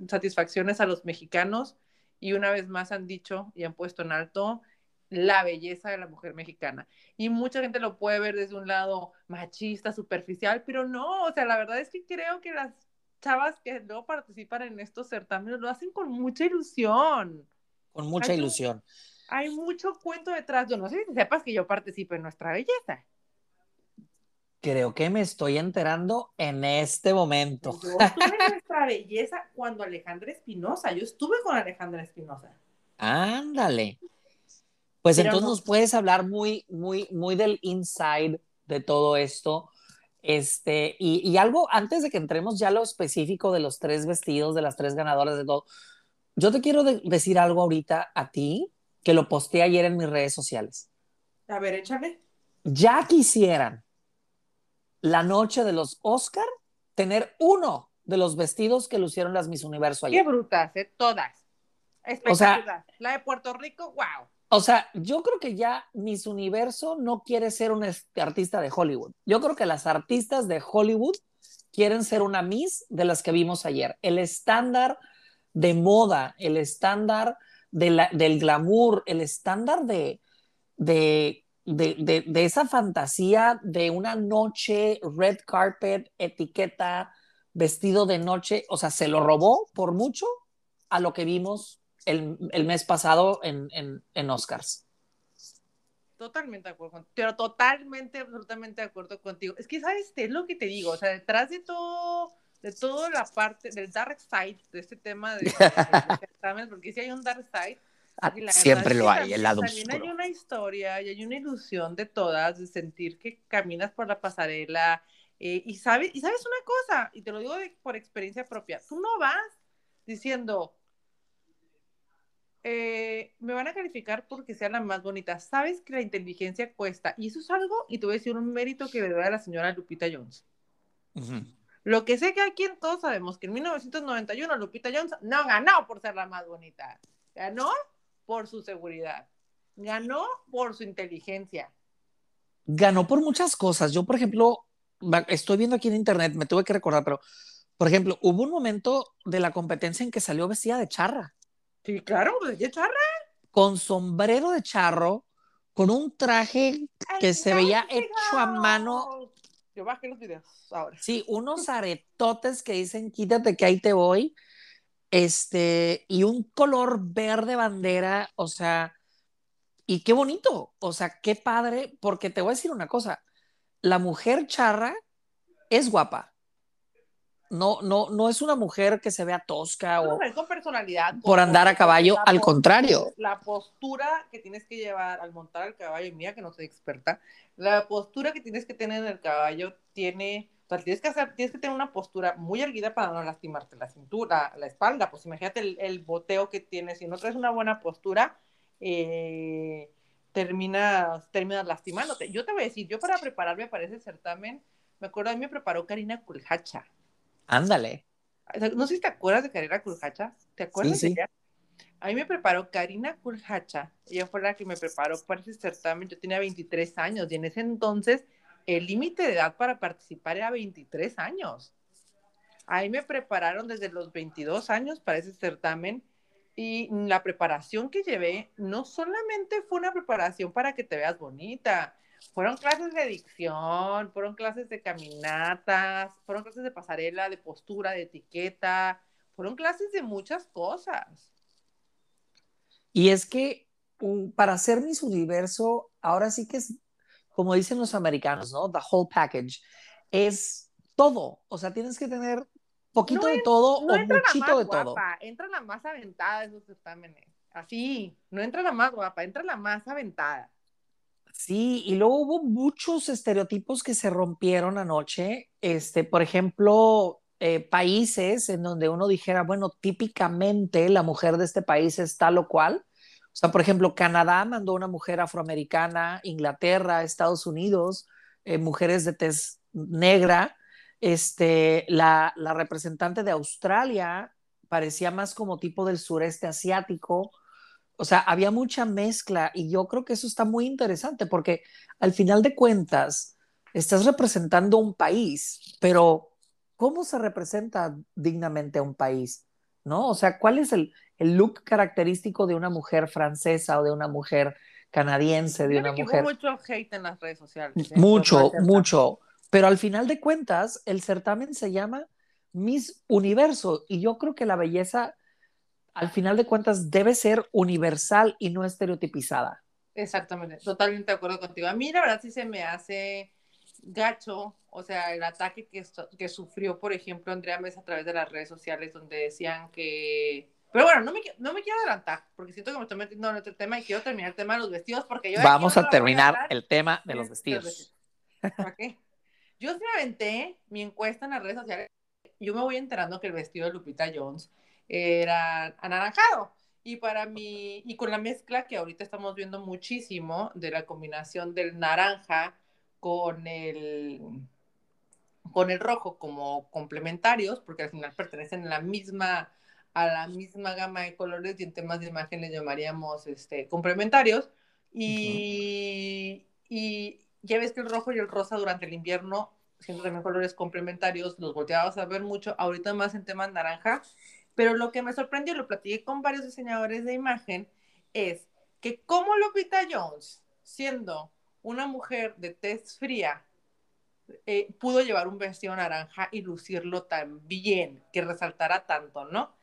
satisfacciones a los mexicanos y una vez más han dicho y han puesto en alto la belleza de la mujer mexicana. Y mucha gente lo puede ver desde un lado machista, superficial, pero no, o sea, la verdad es que creo que las chavas que luego participan en estos certámenes lo hacen con mucha ilusión. Con mucha ilusión. hay mucho cuento detrás. Yo no sé si sepas que yo participo en nuestra belleza. Creo que me estoy enterando en este momento. Yo estuve en nuestra belleza cuando Alejandra Espinosa, yo estuve con Alejandra Espinosa. Ándale. Pues entonces nos puedes hablar muy, muy, muy del inside de todo esto. Este, y, algo antes de que entremos ya a lo específico de los tres vestidos, de las tres ganadoras, de todo. Yo te quiero decir algo ahorita a ti que lo posteé ayer en mis redes sociales. A ver, échale. Ya quisieran la noche de los Oscar tener uno de los vestidos que lucieron las Miss Universo ayer. Qué brutas, ¿eh? todas. O sea, la de Puerto Rico, wow. O sea, yo creo que ya Miss Universo no quiere ser un artista de Hollywood. Yo creo que las artistas de Hollywood quieren ser una Miss de las que vimos ayer. El estándar de moda, el estándar del glamour, el estándar de, de, de, de, esa fantasía de una noche, red carpet, etiqueta, vestido de noche, o sea, se lo robó por mucho a lo que vimos el, el mes pasado en, en, en, Oscars. Totalmente de acuerdo pero totalmente, absolutamente de acuerdo contigo. Es que, ¿sabes? Es lo que te digo, o sea, detrás de todo, de toda la parte, del dark side de este tema de, de, porque si hay un dark side, ah, siempre lo hay, el lado También hay una historia y hay una ilusión de todas, de sentir que caminas por la pasarela, eh, y, sabes, y sabes una cosa, y te lo digo por experiencia propia, tú no vas diciendo, eh, me van a calificar porque sea la más bonita. Sabes que la inteligencia cuesta. Y eso es algo, y te voy a decir un mérito que le doy a la señora Lupita Jones. Lo que sé que aquí todos sabemos que en 1991 Lupita Jones no ganó por ser la más bonita. Ganó por su seguridad. Ganó por su inteligencia. Ganó por muchas cosas. Yo, por ejemplo, estoy viendo aquí en internet, me tuve que recordar, pero, por ejemplo, hubo un momento de la competencia en que salió vestida de charra. Sí, claro, pues, de charra. Con sombrero de charro, con un traje que se veía hecho a mano. Yo bajé los videos ahora. Sí, unos aretotes que dicen quítate que ahí te voy. Este, y un color verde bandera, o sea, y qué bonito, o sea, qué padre, porque te voy a decir una cosa, la mujer charra es guapa no, no, no es una mujer que se vea tosca o con personalidad. por andar a caballo, al contrario. La postura que tienes que llevar al montar el caballo, mía que no soy experta, la postura que tienes que tener en el caballo tiene, o sea, tienes que hacer, tienes que tener una postura muy erguida para no lastimarte la cintura, la espalda, pues imagínate el, boteo que tienes, si no traes una buena postura, eh, terminas, terminas lastimándote. Yo te voy a decir, yo para prepararme para ese certamen, me acuerdo, a mí me preparó Karina Kulhacha Ándale. No sé si te acuerdas de Karina Kulhacha. ¿Te acuerdas de ella? A mí me preparó Karina Kulhacha. Ella fue la que me preparó para ese certamen. Yo tenía 23 años y en ese entonces el límite de edad para participar era 23 años. Ahí me prepararon desde los 22 años para ese certamen y la preparación que llevé no solamente fue una preparación para que te veas bonita, fueron clases de dicción, fueron clases de caminatas, fueron clases de pasarela, de postura, de etiqueta, fueron clases de muchas cosas. Y es que para hacer Miss Universo, ahora sí que es, como dicen los americanos, ¿no? The whole package. Es todo. O sea, tienes que tener poquito de todo o muchito de todo. Entra la más aventada de esos exámenes. Así, no entra la más guapa, entra la más aventada. Sí, y luego hubo muchos estereotipos que se rompieron anoche. Este, por ejemplo, eh, países en donde uno dijera, bueno, típicamente la mujer de este país es tal o cual. O sea, por ejemplo, Canadá mandó una mujer afroamericana, Inglaterra, Estados Unidos, eh, mujeres de tez negra. Este, la, la representante de Australia parecía más como tipo del sureste asiático o sea, había mucha mezcla y yo creo que eso está muy interesante porque al final de cuentas estás representando un país, pero ¿cómo se representa dignamente un país? ¿No? O sea, ¿cuál es el, look característico de una mujer francesa o de una mujer canadiense de una mujer. Mucho hate en las redes sociales. ¿eh? Mucho, mucho. Pero al final de cuentas, el certamen se llama Miss Universo y yo creo que la belleza, al final de cuentas, debe ser universal y no estereotipizada. Exactamente, totalmente de acuerdo contigo. A mí la verdad sí se me hace gacho, o sea, el ataque que, que sufrió, por ejemplo, Andrea Mesa a través de las redes sociales, donde decían que... Pero bueno, no me, no me quiero adelantar, porque siento que me estoy metiendo en otro tema y quiero terminar el tema de los vestidos, porque yo... Vamos a terminar el tema de los vestidos. qué? Yo sí me aventé mi encuesta en las redes sociales, yo me voy enterando que el vestido de Lupita Jones era anaranjado. Y para mí, y con la mezcla que ahorita estamos viendo muchísimo de la combinación del naranja con el, con el rojo como complementarios, porque al final pertenecen a la misma, a la misma gama de colores y en temas de imagen les llamaríamos este, complementarios. Y, y ya ves que el rojo y el rosa durante el invierno, siendo también colores complementarios, los volteabas a ver mucho, ahorita más en temas naranja, pero lo que me sorprendió, lo platiqué con varios diseñadores de imagen, es que como Lupita Jones, siendo una mujer de tez fría, eh, pudo llevar un vestido naranja y lucirlo tan bien, que resaltara tanto, ¿no?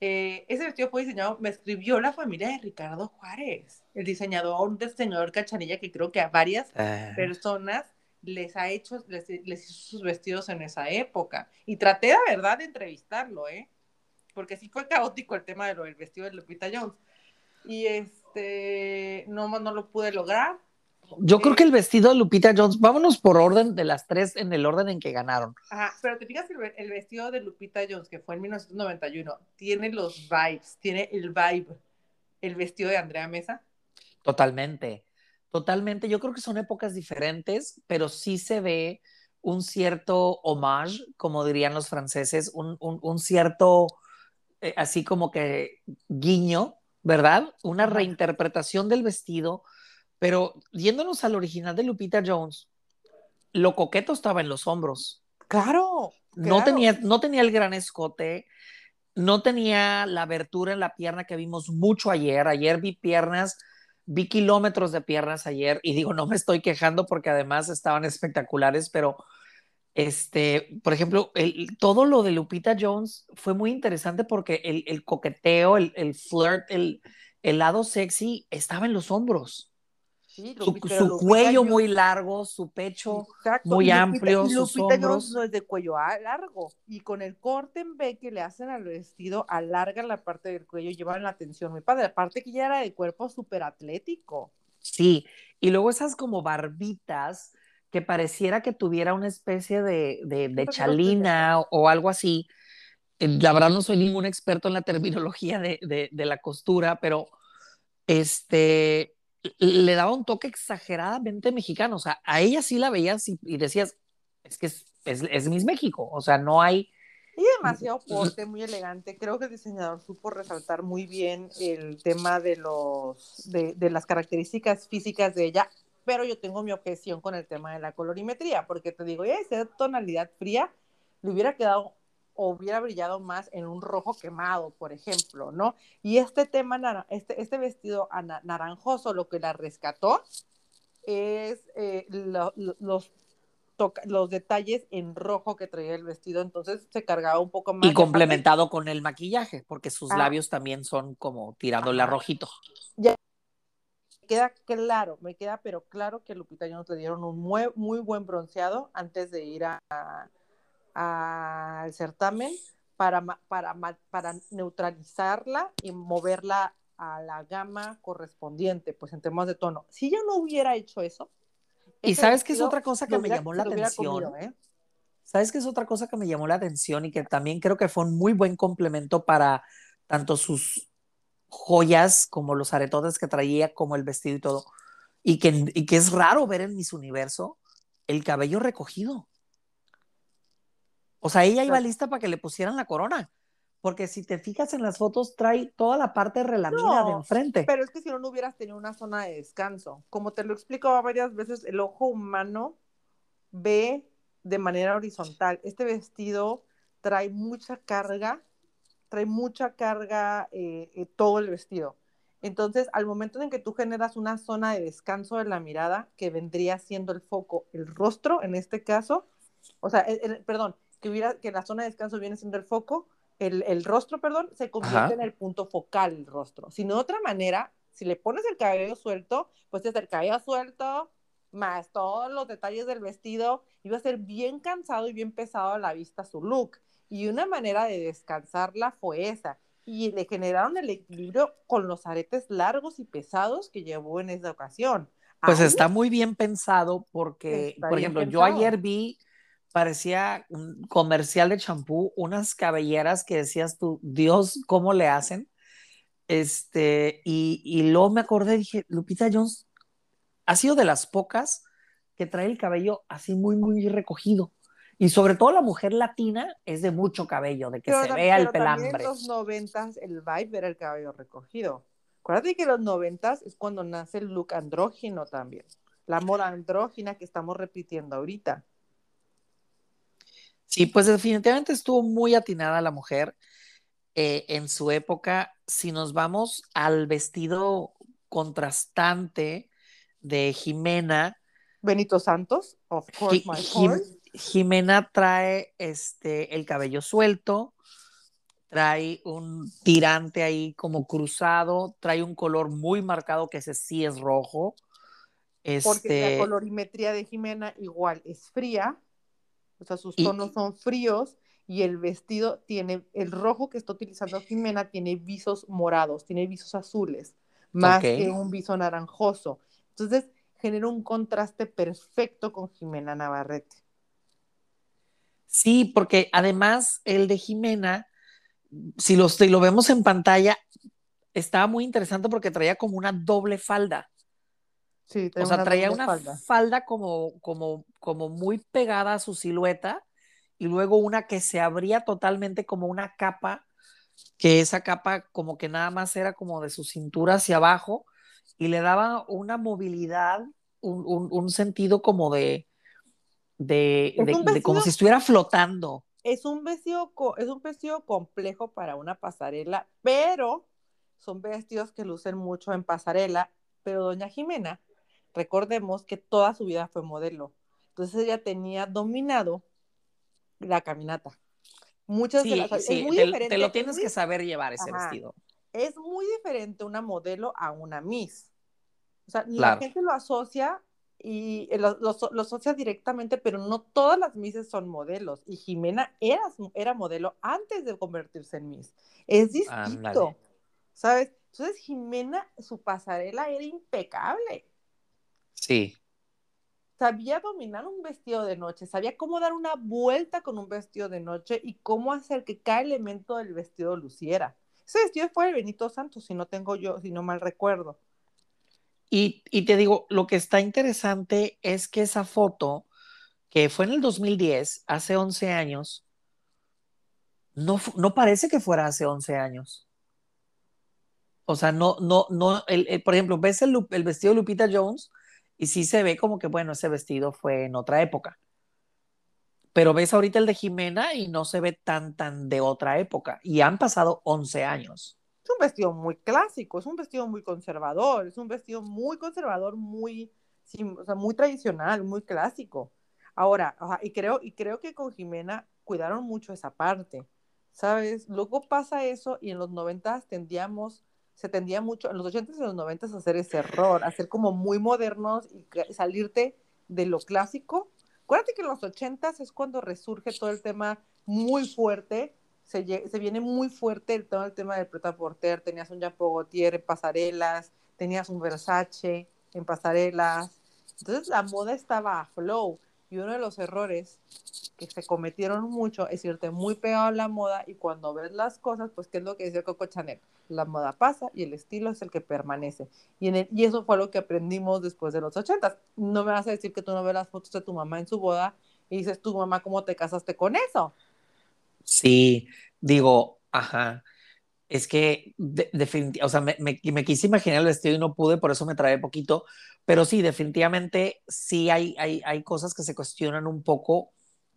Eh, ese vestido fue diseñado, me escribió la familia de Ricardo Juárez, el diseñador, un diseñador cachanilla que creo que a varias ah. personas les ha hecho, les, les, hizo sus vestidos en esa época. Y traté de verdad de entrevistarlo, ¿eh? porque sí fue caótico el tema de lo del vestido de Lupita Jones. Y este, no, no lo pude lograr. Yo creo que el vestido de Lupita Jones, vámonos por orden de las tres en el orden en que ganaron. Ajá, pero te fijas el, el vestido de Lupita Jones, que fue en 1991, tiene los vibes, tiene el vibe, el vestido de Andrea Mesa. Totalmente, totalmente. Yo creo que son épocas diferentes, pero sí se ve un cierto homage, como dirían los franceses, un, un, un cierto eh, así como que guiño, ¿verdad? Una reinterpretación del vestido, pero yéndonos al original de Lupita Jones, lo coqueto estaba en los hombros. Claro. No, tenía, no tenía el gran escote, no tenía la abertura en la pierna que vimos mucho ayer. Ayer vi piernas, vi kilómetros de piernas ayer y digo, no me estoy quejando porque además estaban espectaculares, pero este, por ejemplo, el, todo lo de Lupita Jones fue muy interesante porque el, el coqueteo, el, el flirt, el, lado sexy estaba en los hombros. Su, cuello muy largo, su pecho muy amplio, sus Lupita hombros. no es de cuello largo y con el corte en B que le hacen al vestido alargan la parte del cuello, llevan la atención muy padre, aparte que ya era de cuerpo súper atlético. Sí, y luego esas como barbitas que pareciera que tuviera una especie de, de, chalina o, algo así. Eh, la verdad no soy ningún experto en la terminología de, de, la costura, pero este le daba un toque exageradamente mexicano. O sea, a ella sí la veías y, decías, es que es, es, Miss México. O sea, no hay. Y demasiado porte, muy elegante. Creo que el diseñador supo resaltar muy bien el tema de los de, de las características físicas de ella pero yo tengo mi objeción con el tema de la colorimetría, porque te digo, esa tonalidad fría le hubiera quedado o hubiera brillado más en un rojo quemado, por ejemplo, ¿no? Y este tema, este, este vestido naranjoso, lo que la rescató es eh, los, los detalles en rojo que traía el vestido, entonces se cargaba un poco más. Y complementado con el maquillaje, porque sus ah. labios también son como tirándole a rojito. Ya queda claro, me queda pero claro que Lupita Jones le dieron un muy, muy buen bronceado antes de ir al certamen para, para, para neutralizarla y moverla a la gama correspondiente, pues en temas de tono. Si yo no hubiera hecho eso. Y sabes que es otra cosa que me llamó la atención. ¿eh? Sabes que es otra cosa que me llamó la atención y que también creo que fue un muy buen complemento para tanto sus joyas como los aretotes que traía, como el vestido y todo. Y que, y que es raro ver en mis universo el cabello recogido. O sea, ella iba lista para que le pusieran la corona. Porque si te fijas en las fotos, trae toda la parte relamida de enfrente. Pero es que si no, no hubieras tenido una zona de descanso. Como te lo explico varias veces, el ojo humano ve de manera horizontal. Este vestido trae mucha carga trae mucha carga eh, eh, todo el vestido. Entonces, al momento en que tú generas una zona de descanso de la mirada, que vendría siendo el foco, el rostro en este caso, o sea, perdón, que, hubiera, que la zona de descanso viene siendo el foco, el, el rostro, perdón, se convierte en el punto focal el rostro. Si no, de otra manera, si le pones el cabello suelto, pues es el cabello suelto, más todos los detalles del vestido, iba a ser bien cansado y bien pesado a la vista su look. Y una manera de descansarla fue esa. Y le generaron el equilibrio con los aretes largos y pesados que llevó en esa ocasión. Pues está muy bien pensado porque, por ejemplo, yo ayer vi, parecía un comercial de champú, unas cabelleras que decías tú, Dios, ¿cómo le hacen? Este, y, y luego me acordé, dije, Lupita Jones ha sido de las pocas que trae el cabello así muy, muy recogido. Y sobre todo la mujer latina es de mucho cabello, de que se vea el pelambre. en los noventas el vibe era el cabello recogido. Acuérdate que en los noventas es cuando nace el look andrógino también. La moda andrógina que estamos repitiendo ahorita. Sí, pues definitivamente estuvo muy atinada la mujer eh, en su época. Si nos vamos al vestido contrastante de Jimena. Benito Santos, of course, my Jimena trae este, el cabello suelto, trae un tirante ahí como cruzado, trae un color muy marcado que ese sí es rojo. Porque la este colorimetría de Jimena igual es fría, o sea, sus tonos son fríos y el vestido tiene, el rojo que está utilizando Jimena tiene visos morados, tiene visos azules, más que un viso naranjoso. Entonces, genera un contraste perfecto con Jimena Navarrete. Sí, porque además el de Jimena, si lo, lo vemos en pantalla, estaba muy interesante porque traía como una doble falda. Sí, o sea, traía una falda, falda como, como, como muy pegada a su silueta y luego una que se abría totalmente como una capa, que esa capa como que nada más era como de su cintura hacia abajo y le daba una movilidad, un, sentido como de, de, como si estuviera flotando. Es un, vestido, es un vestido complejo para una pasarela, pero son vestidos que lucen mucho en pasarela, pero doña Jimena, recordemos que toda su vida fue modelo. Entonces ella tenía dominado la caminata. Muchas de las sí, es muy te, lo tienes que saber llevar ese vestido es muy diferente una modelo a una Miss. O sea, la gente lo asocia y eh, lo, asocia directamente, pero no todas las Misses son modelos. Y Jimena era, era modelo antes de convertirse en Miss. Es distinto, ¿sabes? Entonces Jimena, su pasarela era impecable. Sí. Sabía dominar un vestido de noche, sabía cómo dar una vuelta con un vestido de noche y cómo hacer que cada elemento del vestido luciera. Ese vestido fue el Benito Santos, si no tengo yo, si no mal recuerdo. Y, te digo, lo que está interesante es que esa foto, que fue en el 2010, hace 11 años, no, no parece que fuera hace 11 años. O sea, no, no, no, el, por ejemplo, ves el, el, vestido de Lupita Jones y sí se ve como que, bueno, ese vestido fue en otra época pero ves ahorita el de Jimena y no se ve tan, tan de otra época. Y han pasado 11 años. Es un vestido muy clásico, es un vestido muy conservador, es un vestido muy conservador, muy, o sea, muy tradicional, muy clásico. Ahora, y, creo, y creo que con Jimena cuidaron mucho esa parte, ¿sabes? Luego pasa eso y en los 90 tendíamos, se tendía mucho, en los 80 y los 90 a hacer ese error, a ser como muy modernos y salirte de lo clásico. Acuérdate que en los ochentas es cuando resurge todo el tema muy fuerte, se, viene muy fuerte todo el tema del preta porter, tenías un Jean Gaultier en pasarelas, tenías un Versace en pasarelas, entonces la moda estaba a flow y uno de los errores que se cometieron mucho es irte muy pegado a la moda y cuando ves las cosas, pues qué es lo que decía Coco Chanel, la moda pasa y el estilo es el que permanece. Y, en y eso fue lo que aprendimos después de los ochentas. No me vas a decir que tú no ves las fotos de tu mamá en su boda y dices, tu mamá, ¿cómo te casaste con eso? Sí, digo, ajá. Es que definitivamente, o sea, me, me, quise imaginar el vestido y no pude, por eso me trae poquito, pero sí, definitivamente sí hay, hay, hay cosas que se cuestionan un poco,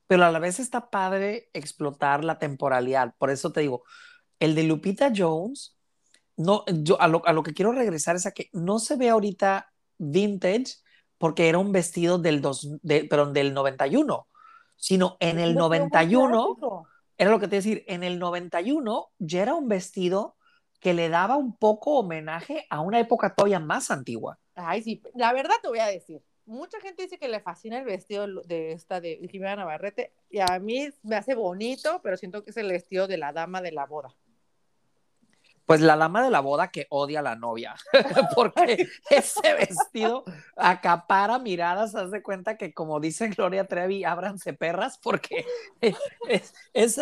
pero a la vez está padre explotar la temporalidad. Por eso te digo, el de Lupita Jones no, yo a lo, a lo que quiero regresar es a que no se ve ahorita vintage porque era un vestido del, dos, de, perdón, del 91, sino en el 91, era lo que te decir, en el 91 ya era un vestido que le daba un poco homenaje a una época todavía más antigua. Ay, sí, la verdad te voy a decir, mucha gente dice que le fascina el vestido de esta de Jimena Navarrete y a mí me hace bonito, pero siento que es el vestido de la dama de la boda. Pues la dama de la boda que odia a la novia, porque ese vestido acapara miradas, haz de cuenta que como dice Gloria Trevi, ábranse perras, porque es, es,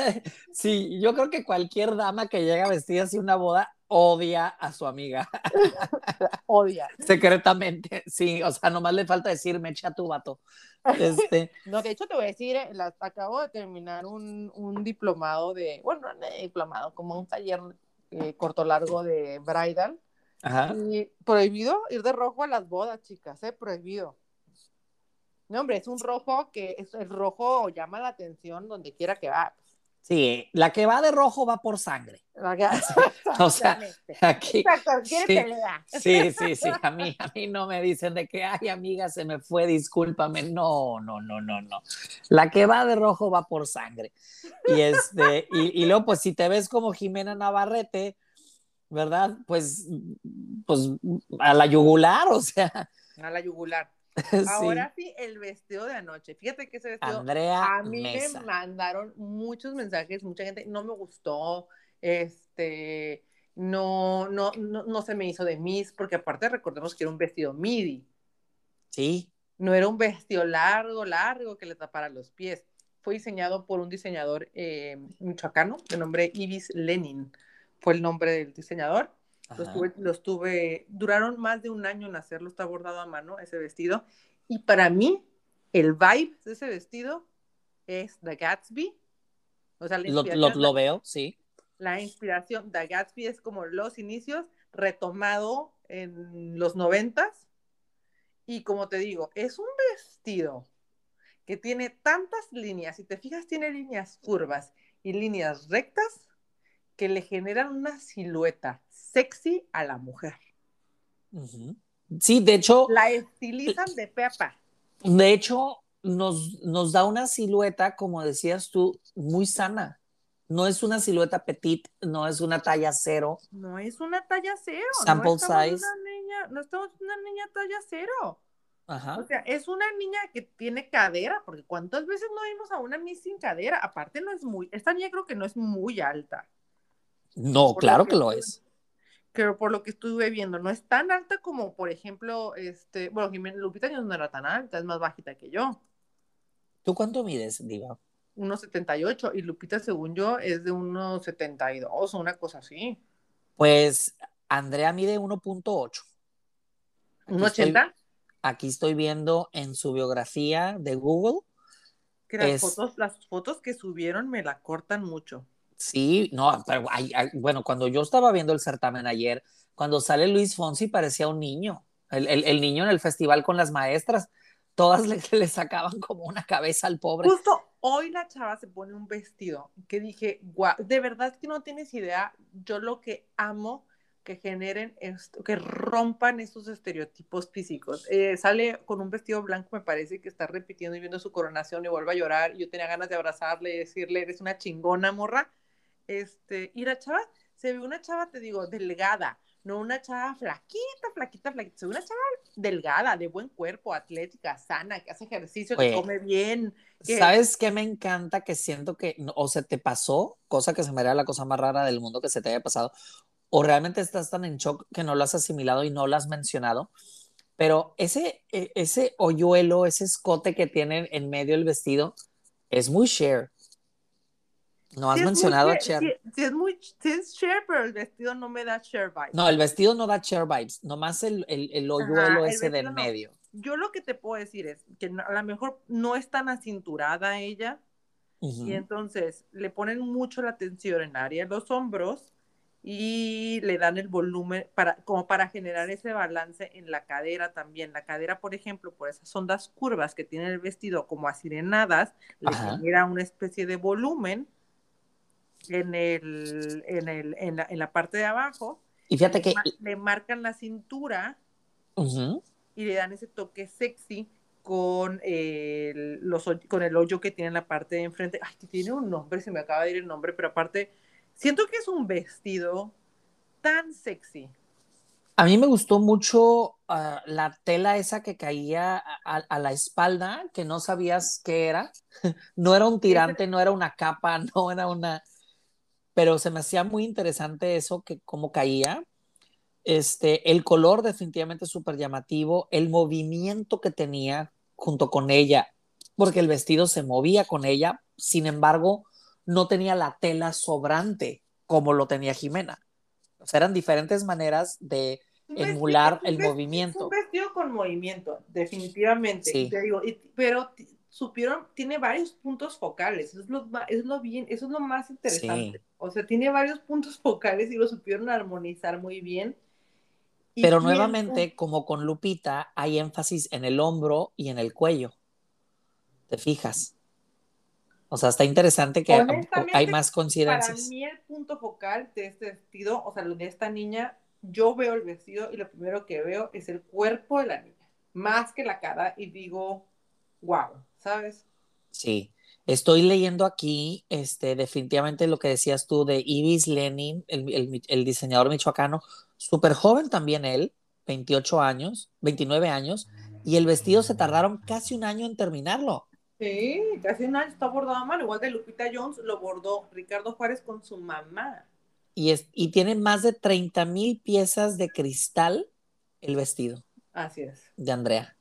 sí, yo creo que cualquier dama que llega vestida así una boda odia a su amiga. odia. Secretamente, sí, o sea, nomás le falta decir, me echa tu vato. Este... No, de hecho te voy a decir, eh, acabo de terminar un, un diplomado de, bueno, no diplomado, como un taller eh, corto largo de bridal. Ajá. Y prohibido ir de rojo a las bodas, chicas, ¿eh? Prohibido. No, hombre, es un rojo que es el rojo llama la atención donde quiera que va. Sí, la que va de rojo va por sangre. o sea, aquí. Sí, sí, sí, sí, a mí, a mí no me dicen de que, ay, amiga, se me fue, discúlpame. No, no, no, no, no. La que va de rojo va por sangre. Y este, y, y luego, pues, si te ves como Jimena Navarrete, ¿verdad? Pues, pues, a la yugular, o sea. A la yugular. Ahora sí, el vestido de anoche. Fíjate que ese vestido. a mí me mandaron muchos mensajes, mucha gente, no me gustó, este, no, no, no, se me hizo de Miss, porque aparte recordemos que era un vestido midi. Sí. No era un vestido largo, largo que le tapara los pies. Fue diseñado por un diseñador eh, michoacano de nombre Ibis Lenin. Fue el nombre del diseñador. Los tuve, duraron más de un año en hacerlo, está bordado a mano ese vestido. Y para mí, el vibe de ese vestido es The Gatsby. O sea, lo, lo, veo, sí. La inspiración, The Gatsby es como los inicios, retomado en los noventas. Y como te digo, es un vestido que tiene tantas líneas, si te fijas, tiene líneas curvas y líneas rectas que le generan una silueta sexy a la mujer. Sí, de hecho. La estilizan de pepa. De hecho, nos, nos da una silueta, como decías tú, muy sana. No es una silueta petit, no es una talla cero. No es una talla cero. Sample no size. Una no estamos una niña talla cero. Ajá. O sea, es una niña que tiene cadera, porque ¿cuántas veces no vimos a una niña sin cadera? Aparte no es muy, esta niña creo que no es muy alta. No, claro que, lo es. Pero por lo que estuve viendo, no es tan alta como, por ejemplo, este, bueno, Jimena Lupita no era tan alta, es más bajita que yo. ¿Tú cuánto mides, Diva? 1,78 y Lupita, según yo, es de 1,72 o una cosa así. Pues Andrea mide 1.8. ¿1,80? Aquí estoy viendo en su biografía de Google. Que las, fotos, las fotos que subieron me la cortan mucho. Sí, no, pero bueno, cuando yo estaba viendo el certamen ayer, cuando sale Luis Fonsi parecía un niño, el, niño en el festival con las maestras, todas le, sacaban como una cabeza al pobre. Justo hoy la chava se pone un vestido que dije, guau, de verdad que no tienes idea, yo lo que amo que generen esto, que rompan esos estereotipos físicos. Eh, sale con un vestido blanco, me parece que está repitiendo y viendo su coronación y vuelve a llorar. Yo tenía ganas de abrazarle y decirle, eres una chingona, morra este, y la chava, se ve una chava, te digo, delgada, no una chava flaquita, flaquita, flaquita, se ve una chava delgada, de buen cuerpo, atlética, sana, que hace ejercicio, que come bien. ¿Sabes qué me encanta? Que siento que o se te pasó, cosa que se me haría la cosa más rara del mundo que se te haya pasado, o realmente estás tan en shock que no lo has asimilado y no lo has mencionado, pero ese, e, ese hoyuelo, ese escote que tiene en medio el vestido, es muy share. No has mencionado a Cher. Sí, es muy, es Cher, pero el vestido no me da Cher vibes. No, el vestido no da Cher vibes, nomás el, el, el hoyuelo ese del medio. Yo lo que te puedo decir es que a lo mejor no es tan acinturada ella, y entonces le ponen mucho la atención en área de los hombros y le dan el volumen para, como para generar ese balance en la cadera también. La cadera, por ejemplo, por esas ondas curvas que tiene el vestido como asirenadas, le genera una especie de volumen en, el, en, el, en, la, en la parte de abajo Y fíjate que... Le marcan la cintura y le dan ese toque sexy con el, los, con el hoyo que tiene en la parte de enfrente. Ay, tiene un nombre, se me acaba de ir el nombre, pero aparte, siento que es un vestido tan sexy. A mí me gustó mucho ah, la tela esa que caía a, la espalda, que no sabías qué era. no era un tirante, no era una capa, no era una... Pero se me hacía muy interesante eso, que cómo caía. Este, el color definitivamente súper llamativo, el movimiento que tenía, junto con ella, porque el vestido se movía con ella, sin embargo, no tenía la tela sobrante como lo tenía Jimena. O sea, eran diferentes maneras de emular el movimiento. un vestido con movimiento, definitivamente. pero supieron, tiene varios puntos focales, eso es lo, es lo bien, eso es lo más interesante. O sea, tiene varios puntos focales y lo supieron armonizar muy bien. Pero nuevamente, como con Lupita, hay énfasis en el hombro y en el cuello. ¿Te fijas? O sea, está interesante que hay más coincidencias. Para mí el punto focal de este vestido, o sea, de esta niña, yo veo el vestido y lo primero que veo es el cuerpo de la niña, más que la cara, y digo, wow, ¿sabes? Sí. Estoy leyendo aquí, este, definitivamente lo que decías tú de Ibis Lenin, el, el diseñador michoacano, súper joven también él, 28 años, 29 años, y el vestido se tardaron casi un año en terminarlo. Sí, casi un año está bordado a mano, igual que Lupita Jones lo bordó Ricardo Juárez con su mamá. Y, es, y tiene más de 30 mil piezas de cristal el vestido. Así es. De Andrea.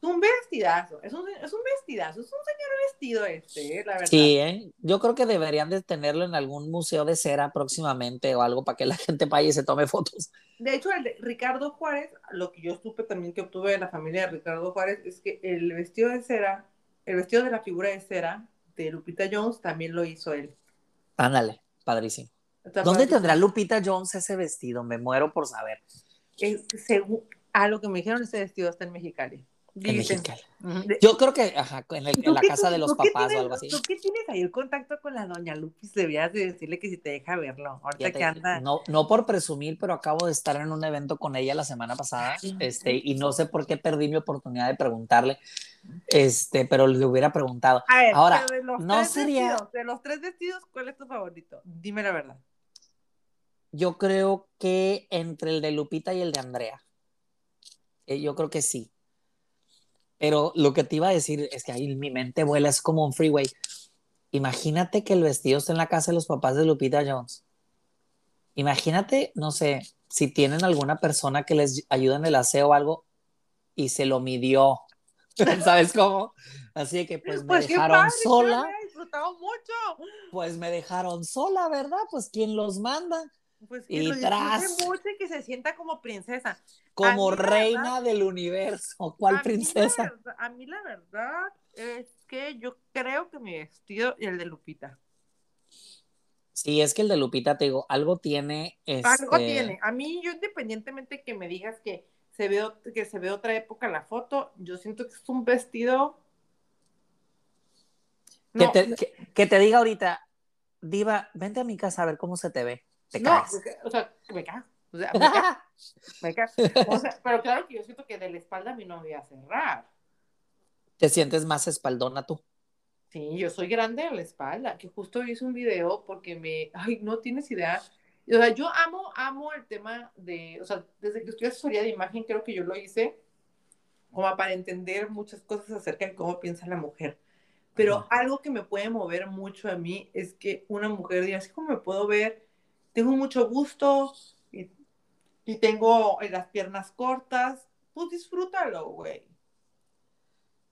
Es un vestidazo, es un, es un vestidazo, es un señor vestido este, eh, la verdad. Sí, ¿eh? yo creo que deberían de tenerlo en algún museo de cera próximamente o algo para que la gente vaya y se tome fotos. De hecho, el de Ricardo Juárez, lo que yo supe también que obtuve de la familia de Ricardo Juárez es que el vestido de cera, el vestido de la figura de cera de Lupita Jones también lo hizo él. Ándale, padrísimo. ¿Dónde tendrá Lupita Jones ese vestido? Me muero por saber. según, a lo que me dijeron, ese vestido está en Mexicali. Yo creo que ajá, en, la casa de los papás o algo así. ¿Tú qué tienes ahí el contacto con la doña Lupis? Debías de decirle que si te deja verlo. Ahorita que anda. No, no por presumir, pero acabo de estar en un evento con ella la semana pasada. este, y no sé por qué perdí mi oportunidad de preguntarle. Este, pero le hubiera preguntado. Ahora, no sería. de los tres vestidos, ¿cuál es tu favorito? Dime la verdad. Yo creo que entre el de Lupita y el de Andrea. Eh, yo creo que sí pero lo que te iba a decir es que ahí mi mente vuela, es como un freeway. Imagínate que el vestido está en la casa de los papás de Lupita Jones. Imagínate, no sé, si tienen alguna persona que les ayuda en el aseo o algo y se lo midió. ¿Sabes cómo? Así que pues me pues dejaron sola. mucho. Pues me dejaron sola, ¿verdad? Pues quién los manda. Pues que y tras... mucho y que se sienta como princesa. Como reina del universo. ¿Cuál princesa? a mí la verdad es que yo creo que mi vestido y el de Lupita. Sí, es que el de Lupita, te digo, algo tiene. Algo este tiene. A mí, yo independientemente que me digas que se ve, que se ve otra época la foto, yo siento que es un vestido. Que, te, que te diga ahorita, Diva, vente a mi casa a ver cómo se te ve no, o sea, me cago. O sea, me cago. O sea, pero claro que yo siento que de la espalda a mí no me voy a cerrar. ¿Te sientes más espaldona tú? Sí, yo soy grande en la espalda, que justo hice un video porque me, ay, no tienes idea. O sea, yo amo, amo el tema de, o sea, desde que estoy asesoría de imagen, creo que yo lo hice como para entender muchas cosas acerca de cómo piensa la mujer. Pero algo que me puede mover mucho a mí es que una mujer diga, así como me puedo ver tengo mucho gusto y, tengo las piernas cortas, pues disfrútalo, güey.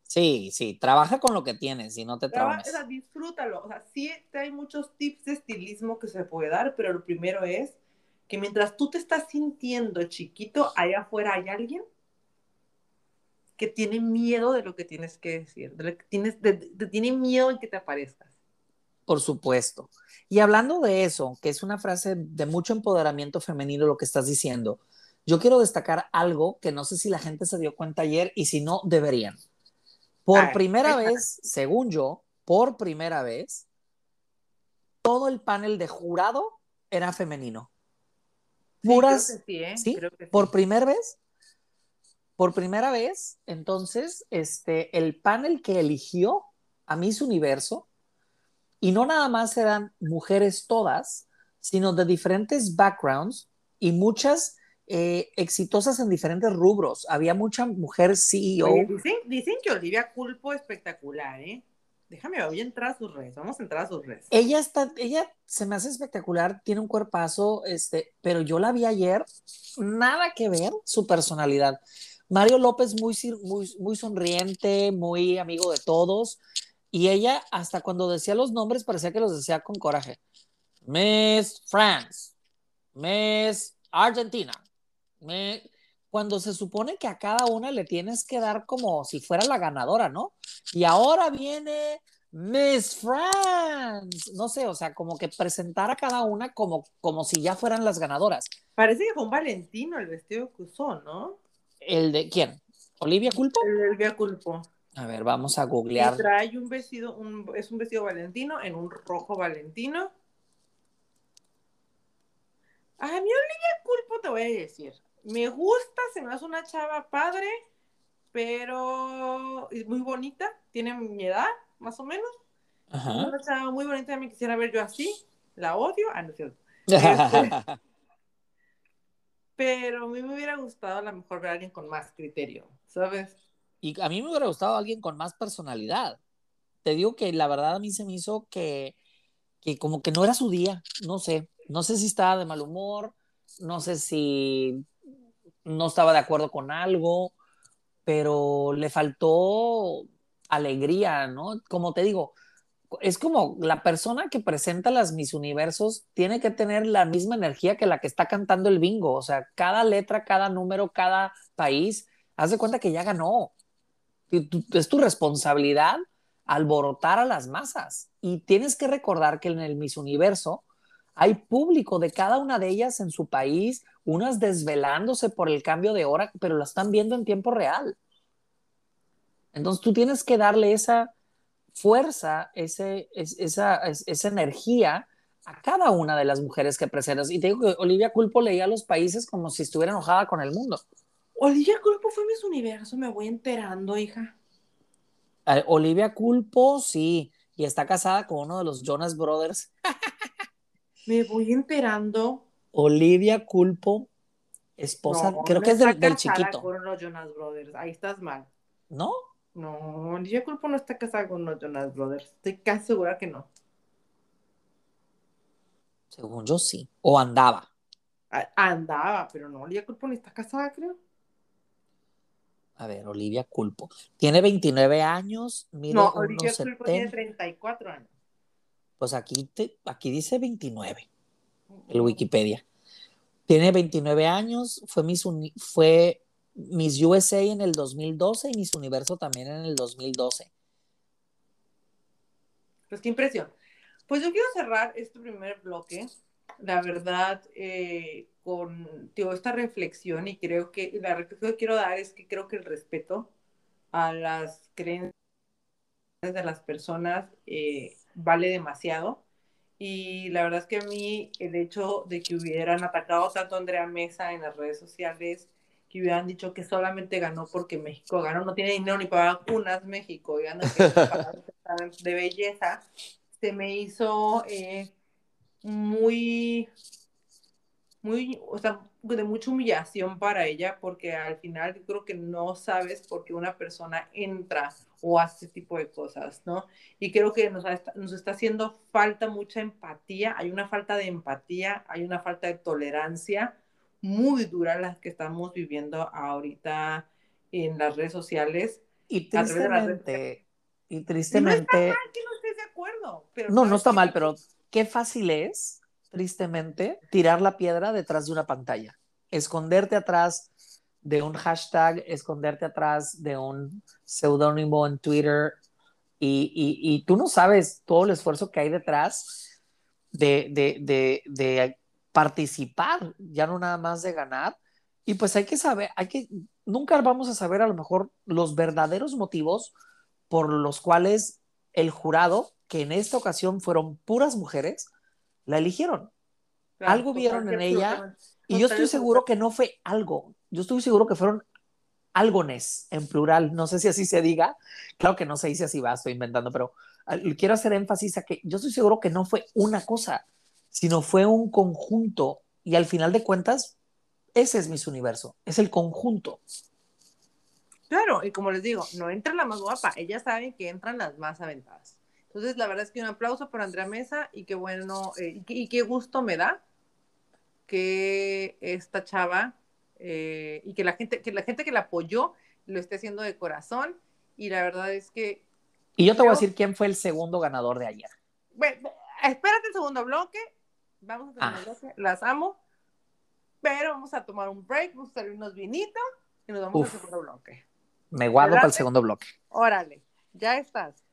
Sí, sí, trabaja con lo que tienes y no te. O sea, disfrútalo. O sea, sí hay muchos tips de estilismo que se puede dar, pero lo primero es que mientras tú te estás sintiendo chiquito, allá afuera hay alguien que tiene miedo de lo que tienes que decir, de lo que tienes, tiene miedo en que te aparezcas. Por supuesto. Y hablando de eso, que es una frase de mucho empoderamiento femenino lo que estás diciendo, yo quiero destacar algo que no sé si la gente se dio cuenta ayer y si no, deberían. Por primera vez, según yo, por primera vez, todo el panel de jurado era femenino. puras, sí, por primera vez, por primera vez, entonces, este, el panel que eligió a Miss Universo, y no nada más eran mujeres todas, sino de diferentes backgrounds y muchas eh, exitosas en diferentes rubros. Había mucha mujer CEO. dicen, dicen, que Olivia Culpo espectacular, ¿eh? Déjame, voy a entrar a sus redes, vamos a entrar a sus redes. Ella está, ella se me hace espectacular, tiene un cuerpazo, este, pero yo la vi ayer, nada que ver su personalidad. Mario López muy, muy, muy sonriente, muy amigo de todos, y ella hasta cuando decía los nombres parecía que los decía con coraje. Miss France, Miss Argentina, cuando se supone que a cada una le tienes que dar como si fuera la ganadora, ¿no? Y ahora viene Miss France, no sé, o sea, como que presentar a cada una como, como si ya fueran las ganadoras. Parece que fue un Valentino el vestido que usó, ¿no? ¿El de quién? ¿Olivia Culpo? El de Olivia Culpo. A ver, vamos a googlear. trae un vestido, es un vestido Valentino en un rojo Valentino. A mí Olivia Culpo te voy a decir me gusta, se me hace una chava padre, pero es muy bonita, tiene mi edad, más o menos. Una chava muy bonita, me quisiera ver yo así, la odio, ah, no es cierto. Este, pero a mí me hubiera gustado a lo mejor ver a alguien con más criterio, ¿sabes? Y a mí me hubiera gustado alguien con más personalidad. Te digo que la verdad a mí se me hizo que, que como que no era su día, no sé, no sé si estaba de mal humor, no sé si no estaba de acuerdo con algo, pero le faltó alegría, ¿no? Como te digo, es como la persona que presenta las mis universos tiene que tener la misma energía que la que está cantando el bingo, o sea, cada letra, cada número, cada país, haz de cuenta que ya ganó. Es tu responsabilidad alborotar a las masas y tienes que recordar que en el Miss Universo hay público de cada una de ellas en su país unas desvelándose por el cambio de hora, pero la están viendo en tiempo real. Entonces tú tienes que darle esa fuerza, ese, esa, esa energía a cada una de las mujeres que presentas. Y te digo que Olivia Culpo leía los países como si estuviera enojada con el mundo. Olivia Culpo fue Miss Universo, me voy enterando, hija. Olivia Culpo, sí, y está casada con uno de los Jonas Brothers. me voy enterando. Olivia Culpo, esposa, creo que es del, del chiquito. con los Jonas Brothers, ahí estás mal. ¿No? No, Olivia Culpo no está casada con los Jonas Brothers, estoy casi segura que no. Según yo sí, o andaba. andaba, pero no, Olivia Culpo ni está casada, creo. A ver, Olivia Culpo. Tiene 29 años. No, Olivia Culpo tiene 34 años. Pues aquí, te, aquí dice 29 el Wikipedia. Tiene 29 años, fue Miss, fue Miss USA en el 2012 y Miss Universo también en el 2012. Pues qué impresión. Pues yo quiero cerrar este primer bloque, la verdad, eh, con esta reflexión y creo que la reflexión que quiero dar es que creo que el respeto a las creencias de las personas eh, vale demasiado. Y la verdad es que a mí el hecho de que hubieran atacado tanto a Andrea Mesa en las redes sociales, que hubieran dicho que solamente ganó porque México ganó, no tiene dinero ni para vacunas México, y ganó de belleza, se me hizo eh, muy, muy, o sea, de mucha humillación para ella, porque al final creo que no sabes por qué una persona entra o hace ese tipo de cosas, ¿no? Y creo que nos, nos está haciendo falta mucha empatía, hay una falta de empatía, hay una falta de tolerancia muy dura la que estamos viviendo ahorita en las redes sociales. Y tristemente, y tristemente... no está mal que no estés de acuerdo. Pero no, no está mal, pero qué fácil es, tristemente, tirar la piedra detrás de una pantalla, esconderte atrás de un hashtag, esconderte atrás de un seudónimo en Twitter y, y, tú no sabes todo el esfuerzo que hay detrás de, de, de, de, participar, ya no nada más de ganar. Y pues hay que saber, hay que, nunca vamos a saber a lo mejor los verdaderos motivos por los cuales el jurado, que en esta ocasión fueron puras mujeres, la eligieron. Algo vieron en ella Y yo estoy seguro que no fue algo, yo estoy seguro que fueron algones en plural, no sé si así se diga, claro que no se dice así, va, estoy inventando, pero quiero hacer énfasis a que yo estoy seguro que no fue una cosa, sino fue un conjunto y al final de cuentas, ese es mi universo, es el conjunto. Claro, y como les digo, no entra la más guapa, ellas saben que entran las más aventadas. Entonces, la verdad es que un aplauso para Andrea Mesa y qué bueno, eh, y, qué, gusto me da que esta chava eh, y que la gente que la gente que la apoyó lo esté haciendo de corazón y la verdad es que y yo te voy a decir quién fue el segundo ganador de ayer. Bueno, espérate el segundo bloque. Vamos a ah. bloque. Las amo. Pero vamos a tomar un break, vamos a salir unos vinitos y nos vamos al segundo bloque. Me guardo para el segundo bloque. Órale, ya estás.